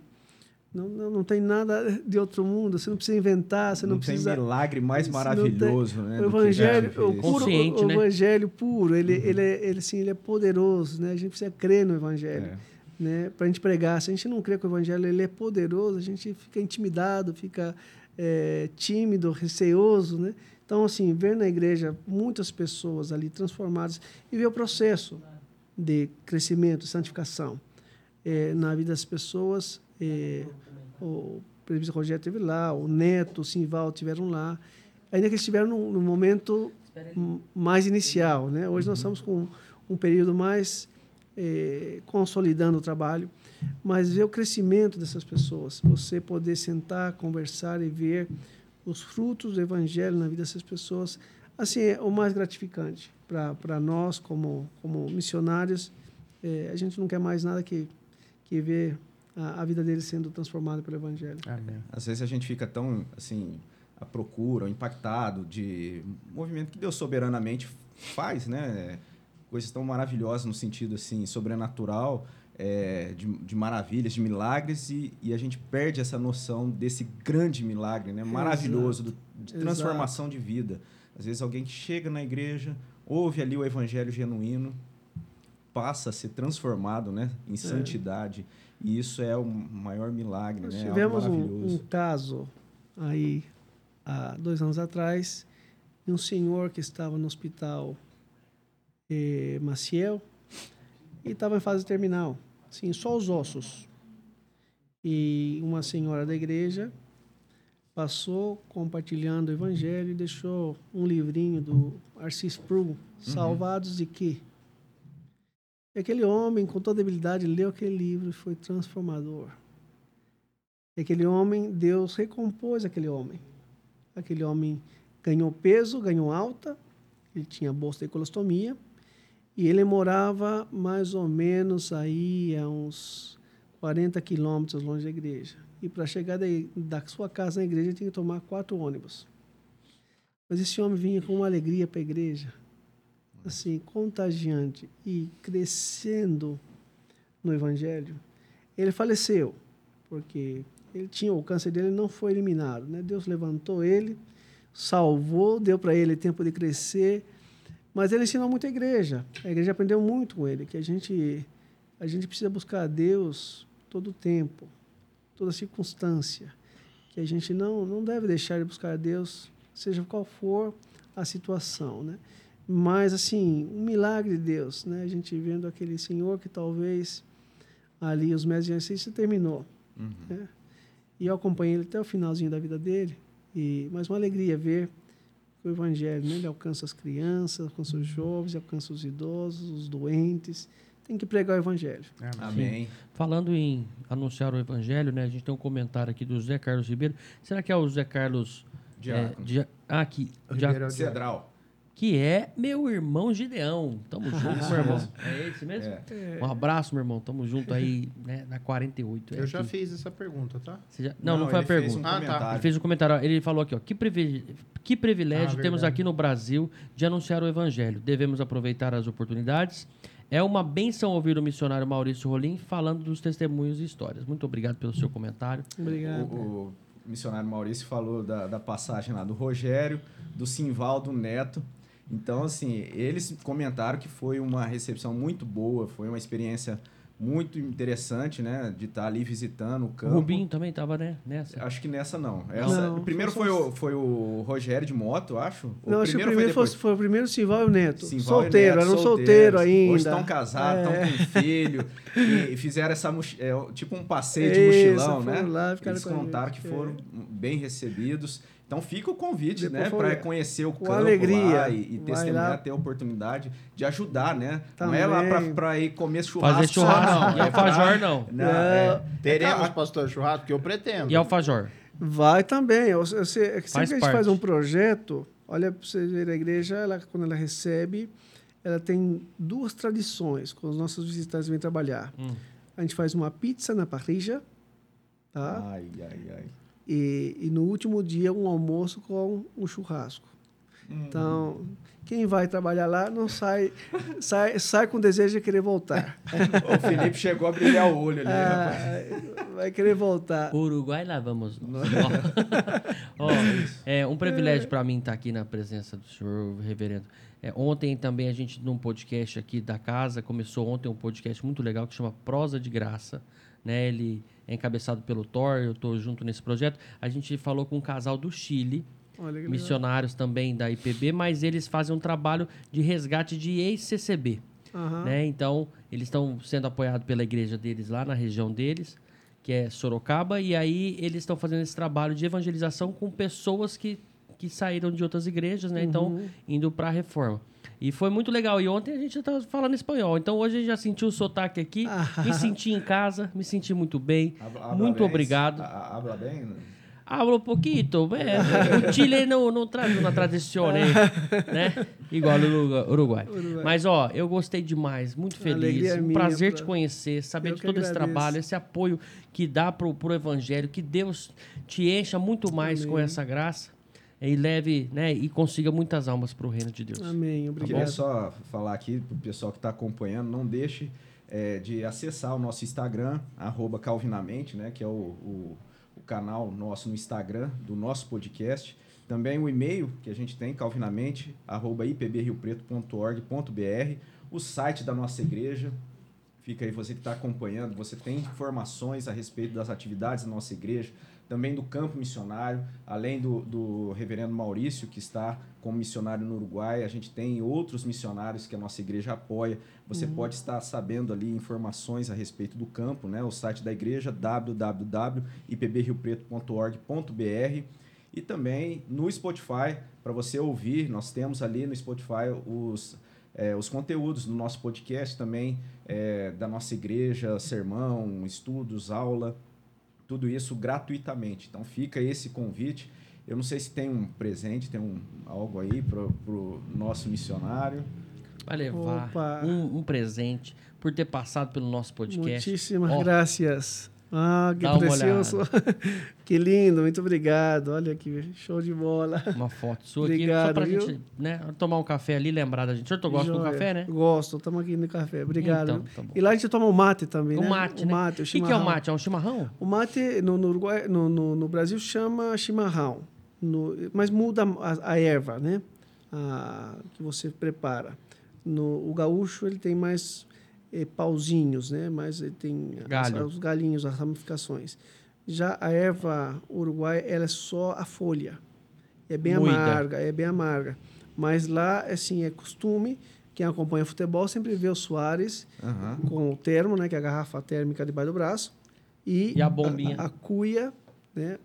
não, não, não, tem nada de outro mundo, você não precisa inventar, você não, não precisa... tem milagre mais maravilhoso, né? O evangelho, o, puro, o, o né? evangelho puro, ele, uhum. ele, é, ele, assim, ele é poderoso, né? A gente precisa crer no evangelho, é. Né? Para a gente pregar. Se a gente não crê que o evangelho ele é poderoso, a gente fica intimidado, fica é, tímido, receoso, né? Então, assim, ver na igreja muitas pessoas ali transformadas e ver o processo de crescimento, santificação é, na vida das pessoas. É, o presidente Rogério esteve lá, o Neto, o Simval estiveram lá, ainda que eles estiveram no, no momento mais inicial. Né? Hoje nós estamos com um período mais é, consolidando o trabalho, mas ver o crescimento dessas pessoas, você poder sentar, conversar e ver os frutos do evangelho na vida dessas pessoas, assim, é o mais gratificante para nós como, como missionários. É, a gente não quer mais nada que, que ver a, a vida deles sendo transformada pelo evangelho. Amém. Às vezes a gente fica tão, assim, à procura, impactado de movimento que Deus soberanamente faz, né? Coisas tão maravilhosas no sentido, assim, sobrenatural, é, de, de, maravilhas, de milagres, e, e, a gente perde essa noção desse grande milagre, né? Maravilhoso, do, de transformação Exato. de vida. Às vezes alguém que chega na igreja, ouve ali o evangelho genuíno, passa a ser transformado, né? Em é. santidade. E isso é o maior milagre, Nós né? Tivemos um, um caso aí, há dois anos atrás, de um senhor que estava no hospital eh, Maciel e estava em fase terminal assim, só os ossos. E uma senhora da igreja passou compartilhando o evangelho e deixou um livrinho do Arcis Pru, Salvados uhum. de quê? E aquele homem, com toda habilidade, leu aquele livro e foi transformador. E aquele homem, Deus recompôs aquele homem. Aquele homem ganhou peso, ganhou alta, ele tinha bolsa de colostomia, e ele morava mais ou menos aí a uns 40 quilômetros longe da igreja. E para chegar daí, da sua casa na igreja, tinha que tomar quatro ônibus. Mas esse homem vinha com uma alegria para a igreja, assim, contagiante e crescendo no evangelho. Ele faleceu, porque ele tinha o câncer dele não foi eliminado, né? Deus levantou ele, salvou, deu para ele tempo de crescer mas ele ensinou muito a igreja. A igreja aprendeu muito com ele, que a gente, a gente precisa buscar a Deus todo o tempo, toda circunstância. Que a gente não, não deve deixar de buscar a Deus, seja qual for a situação, né? Mas, assim, um milagre de Deus, né? A gente vendo aquele senhor que talvez ali os meses de se terminou, uhum. né? E eu acompanhei ele até o finalzinho da vida dele, e mas uma alegria ver o Evangelho né? ele alcança as crianças, alcança os jovens, alcança os idosos, os doentes. Tem que pregar o Evangelho. Amém. Sim. Falando em anunciar o Evangelho, né? A gente tem um comentário aqui do José Carlos Ribeiro. Será que é o José Carlos... Diácono. É, dia, ah, aqui. Ribeiro Cedral que é meu irmão Gideão. Tamo junto, meu irmão. É esse mesmo? É. Um abraço, meu irmão. Tamo junto aí, né, na 48. É Eu já fiz essa pergunta, tá? Já... Não, não, não, foi a pergunta. Um ah, tá. Ele fez um comentário. Ele falou aqui, ó. Que, privilégio, que privilégio ah, temos aqui no Brasil de anunciar o evangelho. Devemos aproveitar as oportunidades. É uma benção ouvir o missionário Maurício Rolim falando dos testemunhos e histórias. Muito obrigado pelo seu comentário. Obrigado. O, o missionário Maurício falou da, da passagem lá do Rogério, do Simval, do Neto. Então, assim, eles comentaram que foi uma recepção muito boa, foi uma experiência muito interessante, né? De estar ali visitando o campo. O Rubinho também estava né? nessa? Acho que nessa não. Essa, não primeiro foi, o, foi o Rogério de moto, acho. O não, acho que o primeiro foi, foi, o primeiro Simval e o Neto. Simval solteiro, Neto, eram solteiro ainda. Hoje estão casados, estão é. com filho. e, fizeram essa é, tipo um passeio de mochilão, né? Lá, Eles contaram que foram é. bem recebidos. Então fica o convite, né, para conhecer o campo alegria. lá e, e testemunhar, ter a oportunidade de ajudar, né? Também. Não é lá para ir comer churrasco. Fazer churrasco, não. E alfajor não. não é, teremos, é, pastor, churrasco, que eu pretendo. E alfajor? Vai também. Eu, eu sei, é sempre faz que a gente parte. faz um projeto, olha para você ver, a igreja, ela, quando ela recebe, ela tem duas tradições quando os nossos visitantes vêm trabalhar. Hum. A gente faz uma pizza na parrilla, tá? Ai, ai, ai E, e no último dia, um almoço com um churrasco. Então, quem vai trabalhar lá não sai, sai, sai com desejo de querer voltar. o Felipe chegou a brilhar o olho ali, Ah, rapaz. vai querer voltar. Uruguai, lá vamos nós. Ó, é um privilégio para mim estar aqui na presença do senhor reverendo. É, ontem também a gente, num podcast aqui da casa, começou ontem um podcast muito legal que chama Prosa de Graça. Né? Ele é encabeçado pelo Thor, eu estou junto nesse projeto. A gente falou com um casal do Chile, Olha missionários também da IPB, mas eles fazem um trabalho de resgate de ex-CCB. Aham. né? Então, eles estão sendo apoiados pela igreja deles lá na região deles, que é Sorocaba, e aí eles estão fazendo esse trabalho de evangelização com pessoas que, que saíram de outras igrejas, né? Então, indo para a reforma. E foi muito legal. E ontem a gente estava falando espanhol. Então, hoje eu já senti o sotaque aqui, me senti em casa, me senti muito bem. Habla- muito bem? obrigado. A- a- Habla bem? né? Hablo pouquito, é, o Chile não, não traz uma tradição, né? Igual o Uruguai. Uruguai. Mas, ó, eu gostei demais, muito A feliz. Um minha prazer pra- te conhecer, saber Eu de que todo esse agradeço. trabalho, esse apoio que dá pro, pro Evangelho, que Deus te encha muito mais com Amém. essa graça e leve, né, e consiga muitas almas pro reino de Deus. Amém. Queria Obrigado. só falar aqui pro pessoal que está acompanhando, não deixe é, de acessar o nosso Instagram, arroba Calvinamente, né, que é o, o, o canal nosso no Instagram do nosso podcast. Também o e-mail que a gente tem, calvinamente, arroba ipbriopreto.org.br. O site da nossa igreja, Fica aí você que está acompanhando, você tem informações a respeito das atividades da nossa igreja, também do campo missionário, além do, do reverendo Maurício, que está como missionário no Uruguai, a gente tem outros missionários que a nossa igreja apoia. Você pode estar sabendo ali informações a respeito do campo, né? O site da igreja, www.ipbriopreto.org.br e também no Spotify, para você ouvir, nós temos ali no Spotify os é, os conteúdos do nosso podcast também, é, da nossa igreja, sermão, estudos, aula, tudo isso gratuitamente. Então fica esse convite. Eu não sei se tem um presente, tem um, algo aí para o nosso missionário. Vai levar um, um presente por ter passado pelo nosso podcast. Muitíssimas Ó, graças. Ah, que Dá precioso. que lindo, muito obrigado. Olha que show de bola. Uma foto sua Obrigado, aqui, só pra viu? gente né, tomar um café ali lembrar da gente. O senhor gosta do café, né? Gosto, estamos aqui no café. Obrigado. Então, tá e lá a gente toma o mate também, O né? mate, o né? mate, o O que, que é o chimarrão. mate? É um chimarrão? O mate no, no Uruguai, no, no, no Brasil chama chimarrão, No- mas muda a, a erva, né? A, que você prepara. No, o gaúcho ele tem mais eh, pauzinhos, né? Ele tem as- Galho. os galinhos, as ramificações. Já a erva uruguai ela é só a folha. É bem Moída. amarga, é bem amarga. Mas lá, assim, é costume, quem acompanha futebol sempre vê o Soares Aham. com o termo, né, que é a garrafa térmica debaixo do braço, e, E a bombinha. a, a cuia, né,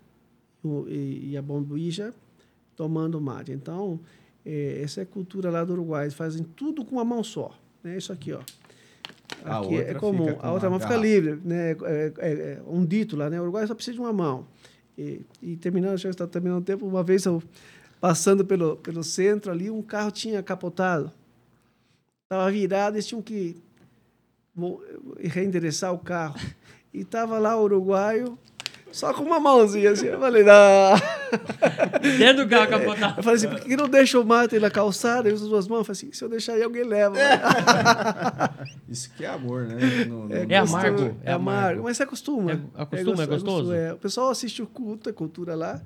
o- e, e a bombija tomando mate. Então, eh, essa é a cultura lá do Uruguai, eles fazem tudo com uma mão só, né, isso aqui, ó. A Aqui é comum, com a outra mão fica livre, né, é, é- é um dito lá, né, o Uruguai só precisa de uma mão. E, e terminando, já está terminando o tempo, uma vez eu passando pelo, pelo centro ali, um carro tinha capotado. Estava virado, eles tinham que reendereçar o carro. E estava lá o uruguaio, só com uma mãozinha assim. Eu falei, não. Dentro do carro capotado. Eu falei assim, por que não deixa o mate na calçada? Eu uso as duas mãos. Eu falei assim, se eu deixar aí, alguém leva. Isso que é amor, né? No- no- É gostoso, amargo, É, é amargo, mas você acostuma. É- acostuma, é gostoso? é. O pessoal assiste o culto, a cultura lá.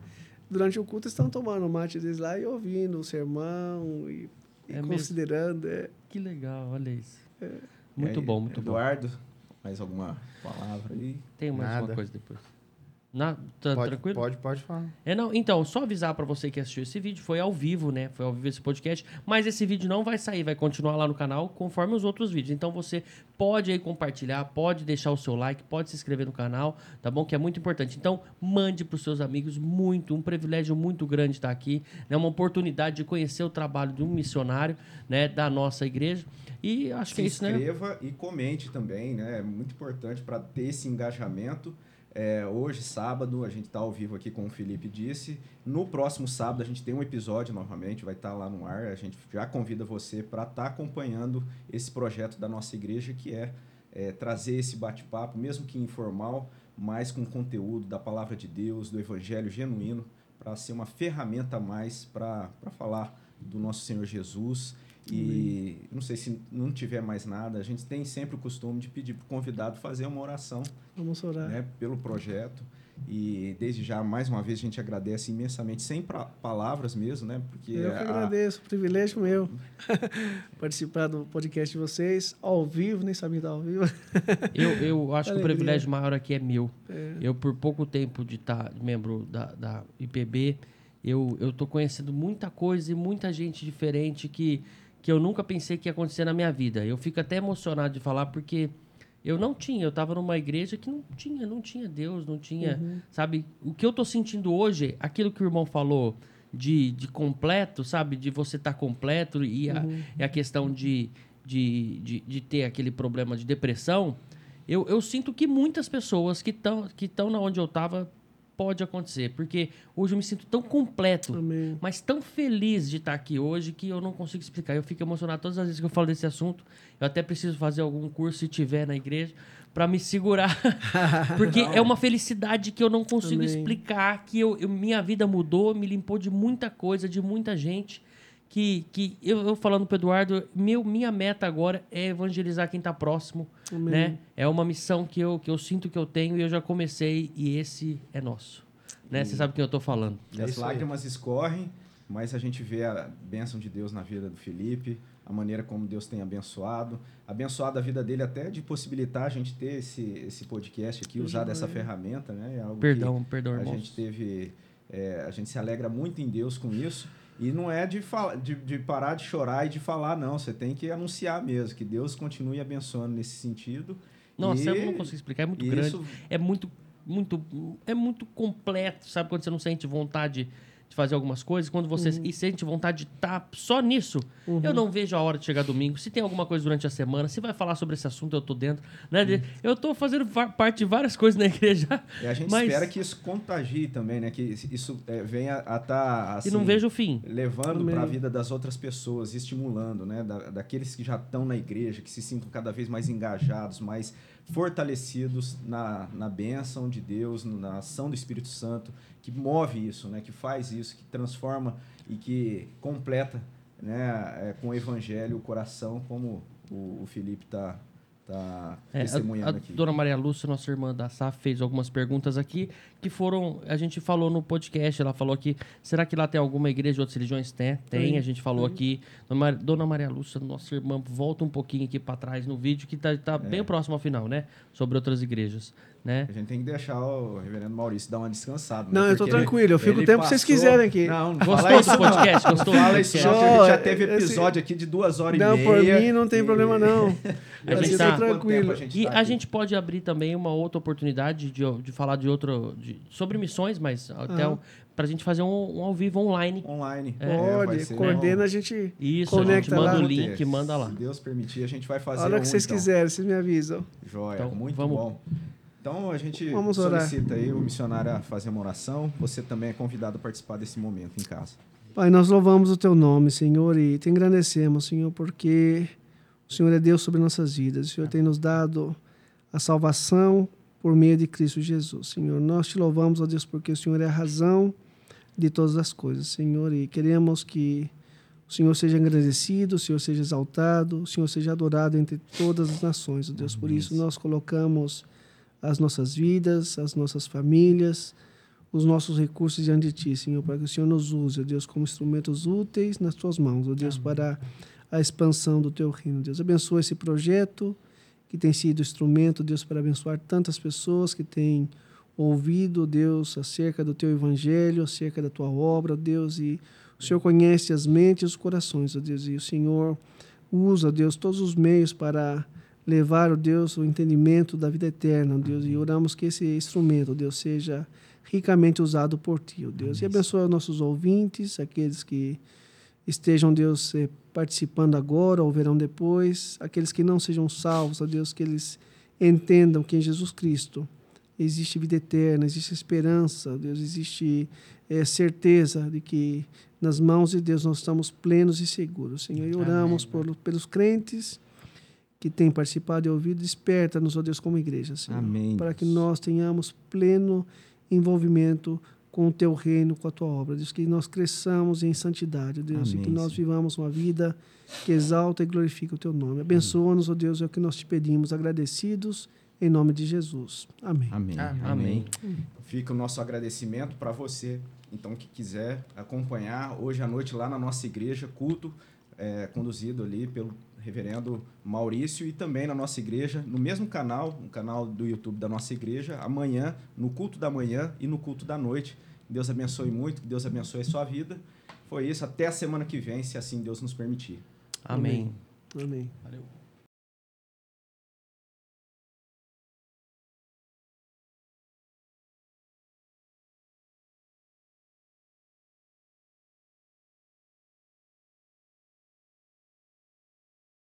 Durante o culto, eles estão tomando o mate deles lá e ouvindo o sermão e, e É considerando. É. Que legal, olha isso. Muito aí, bom, muito bom. Eduardo, mais alguma palavra aí? Tem mais uma Nada. coisa depois. Na, tá Pode, tranquilo? pode, pode falar. É, não, então, só avisar pra você que assistiu esse vídeo, foi ao vivo, né? Foi ao vivo esse podcast, mas esse vídeo não vai sair, vai continuar lá no canal conforme os outros vídeos. Então você pode aí compartilhar, pode deixar o seu like, pode se inscrever no canal, tá bom? Que é muito importante. Então, mande pros seus amigos, muito, um privilégio muito grande estar aqui, né? Uma oportunidade de conhecer o trabalho de um missionário, né, da nossa igreja. E acho que Se é isso, né? inscreva e comente também, né? É muito importante para ter esse engajamento. É, hoje, sábado, a gente está ao vivo aqui, como o Felipe disse. No próximo sábado, a gente tem um episódio novamente, vai estar lá no ar. A gente já convida você para estar acompanhando esse projeto da nossa igreja, que é, é, trazer esse bate-papo, mesmo que informal, mais com conteúdo da palavra de Deus, do evangelho genuíno, para ser uma ferramenta a mais para falar do nosso Senhor Jesus. E não sei se não tiver mais nada, a gente tem sempre o costume de pedir para o convidado fazer uma oração Vamos orar. né, pelo projeto. E desde já, mais uma vez, a gente agradece imensamente, sem pra- palavras mesmo, né? Porque Eu que a- agradeço, privilégio meu participar do podcast de vocês ao vivo, nem sabia estar ao vivo. Eu, eu acho que o Alegria. privilégio maior aqui é meu. É. Eu, por pouco tempo de estar membro da, da IPB, eu, eu tô conhecendo muita coisa e muita gente diferente que, que eu nunca pensei que ia acontecer na minha vida. Eu fico até emocionado de falar porque eu não tinha, eu estava numa igreja que não tinha, não tinha Deus, não tinha, sabe? O que eu tô sentindo hoje, aquilo que o irmão falou de, de completo, sabe? De você estar completo e a, e a questão de, de, de, de ter aquele problema de depressão, eu, eu sinto que muitas pessoas que estão que estão na onde eu estava pode acontecer, porque hoje eu me sinto tão completo, Amém. mas tão feliz de estar aqui hoje que eu não consigo explicar. Eu fico emocionado todas as vezes que eu falo desse assunto. Eu até preciso fazer algum curso se tiver na igreja para me segurar, porque é uma felicidade que eu não consigo Amém. explicar, que eu, eu- minha vida mudou, me limpou de muita coisa, de muita gente. Que, que eu, eu falando pro Eduardo, meu, minha meta agora é evangelizar quem está próximo, Amém. né? É uma missão que eu, que eu sinto que eu tenho e eu já comecei e esse é nosso. Né? Você sabe quem eu tô falando. E É as isso aí. lágrimas escorrem, mas a gente vê a bênção de Deus na vida do Felipe, a maneira como Deus tem abençoado, abençoado a vida dele até de possibilitar a gente ter esse, esse podcast aqui, usar dessa ferramenta, né? É algo que Perdão, perdão, a irmãos. gente teve, é, a gente se alegra muito em Deus com isso. E não é de, fala, de, de parar de chorar e de falar, não. Você tem que anunciar mesmo, que Deus continue abençoando nesse sentido. Nossa, e, eu não consigo explicar, é muito grande. isso É muito, muito, é muito completo, sabe? Quando você não sente vontade de fazer algumas coisas, quando você e sente vontade de estar só nisso. Eu não vejo a hora de chegar domingo. Se tem alguma coisa durante a semana, se vai falar sobre esse assunto, eu tô dentro. Né? De- Eu tô fazendo parte de várias coisas na igreja. E a gente mas- espera que isso contagie também, né? Que isso é, venha a estar E não vejo o fim. levando para a vida das outras pessoas, estimulando, né? Da, daqueles que já estão na igreja, que se sintam cada vez mais engajados, mais fortalecidos na, na bênção de Deus, na ação do Espírito Santo, que move isso, né? Que faz isso, que transforma e que completa, né? é, com o Evangelho o coração, como o, o Felipe está tá É, testemunhando a, a aqui. dona Maria Lúcia, nossa irmã da SAF, fez algumas perguntas aqui que foram. A gente falou no podcast, ela falou aqui. Será que lá tem alguma igreja de outras religiões? Tem, tem. A gente falou aqui. Dona Mar- Dona Maria Lúcia, nossa irmã, volta um pouquinho aqui para trás no vídeo, que tá, tá É. bem próximo ao final, né? Sobre outras igrejas. Né? A gente tem que deixar o reverendo Maurício dar uma descansada. né? Não, eu tô tranquilo, eu fico o tempo que vocês passou- quiserem aqui. Não, não Gostou fala desse isso não. podcast? Gostou? Não fala isso não, que a gente já teve Esse- episódio aqui de duas horas Não, e por meia. mim não tem e- problema não. A gente tá- tranquilo. a gente E tá a aqui? gente pode abrir também uma outra oportunidade de, de falar de outro. de- sobre missões, mas até Ah. um, pra gente fazer um, um ao vivo online. Online. É, É, Pode, ser coordena, um- a gente. Isso, a gente Conecta manda lá. o link, manda lá. Se Deus permitir, a gente vai fazer A hora um, que vocês então. quiserem, vocês me avisam. Joia, Então, muito vamos- bom. Então a gente Vamos orar. solicita aí o missionário a fazer uma oração. Você também é convidado a participar desse momento em casa. Pai, nós louvamos o teu nome, Senhor, e te engrandecemos, Senhor, porque o Senhor é Deus sobre nossas vidas. O Senhor tem nos dado a salvação por meio de Cristo Jesus, Senhor. Nós te louvamos, ó Deus, porque o Senhor é a razão de todas as coisas, Senhor, e queremos que o Senhor seja agradecido, o Senhor seja exaltado, o Senhor seja adorado entre todas as nações, ó Deus. Por isso nós colocamos as nossas vidas, as nossas famílias, os nossos recursos diante de Ti, Senhor, para que o Senhor nos use, ó Deus, como instrumentos úteis nas Tuas mãos, ó Deus, para a expansão do Teu reino. Deus, abençoa esse projeto que tem sido instrumento, Deus, para abençoar tantas pessoas que têm ouvido, Deus, acerca do Teu Evangelho, acerca da Tua obra, Deus, e o Senhor conhece as mentes e os corações, ó Deus, e o Senhor usa, Deus, todos os meios para levar, ó Deus, o entendimento da vida eterna, ó Deus, e oramos que esse instrumento, ó Deus, seja ricamente usado por Ti, ó Deus. E abençoa os nossos ouvintes, aqueles que estejam, Deus, eh, participando agora ou verão depois, aqueles que não sejam salvos, ó Deus, que eles entendam que em Jesus Cristo existe vida eterna, existe esperança, Deus, existe eh, certeza de que nas mãos de Deus nós estamos plenos e seguros, Senhor. E oramos por, pelos crentes que tem participado e ouvido, desperta-nos, ó Deus, como igreja, Senhor. Amém, Para que nós tenhamos pleno envolvimento com o teu reino, com a tua obra. Deus, que nós cresçamos em santidade, Deus, Amém, e que nós vivamos uma vida que exalta e glorifica o teu nome. Abençoa-nos, ó Deus, é o que nós te pedimos, agradecidos, em nome de Jesus. Amém. Amém. Amém. Amém. Fica o nosso agradecimento para você, então, que quiser acompanhar hoje à noite lá na nossa igreja, culto é, conduzido ali pelo reverendo Maurício e também na nossa igreja, no mesmo canal, no canal do YouTube da nossa igreja, amanhã, no culto da manhã e no culto da noite. Deus abençoe muito, que Deus abençoe a sua vida. Foi isso, até a semana que vem, se assim Deus nos permitir. Amém. Amém. Valeu.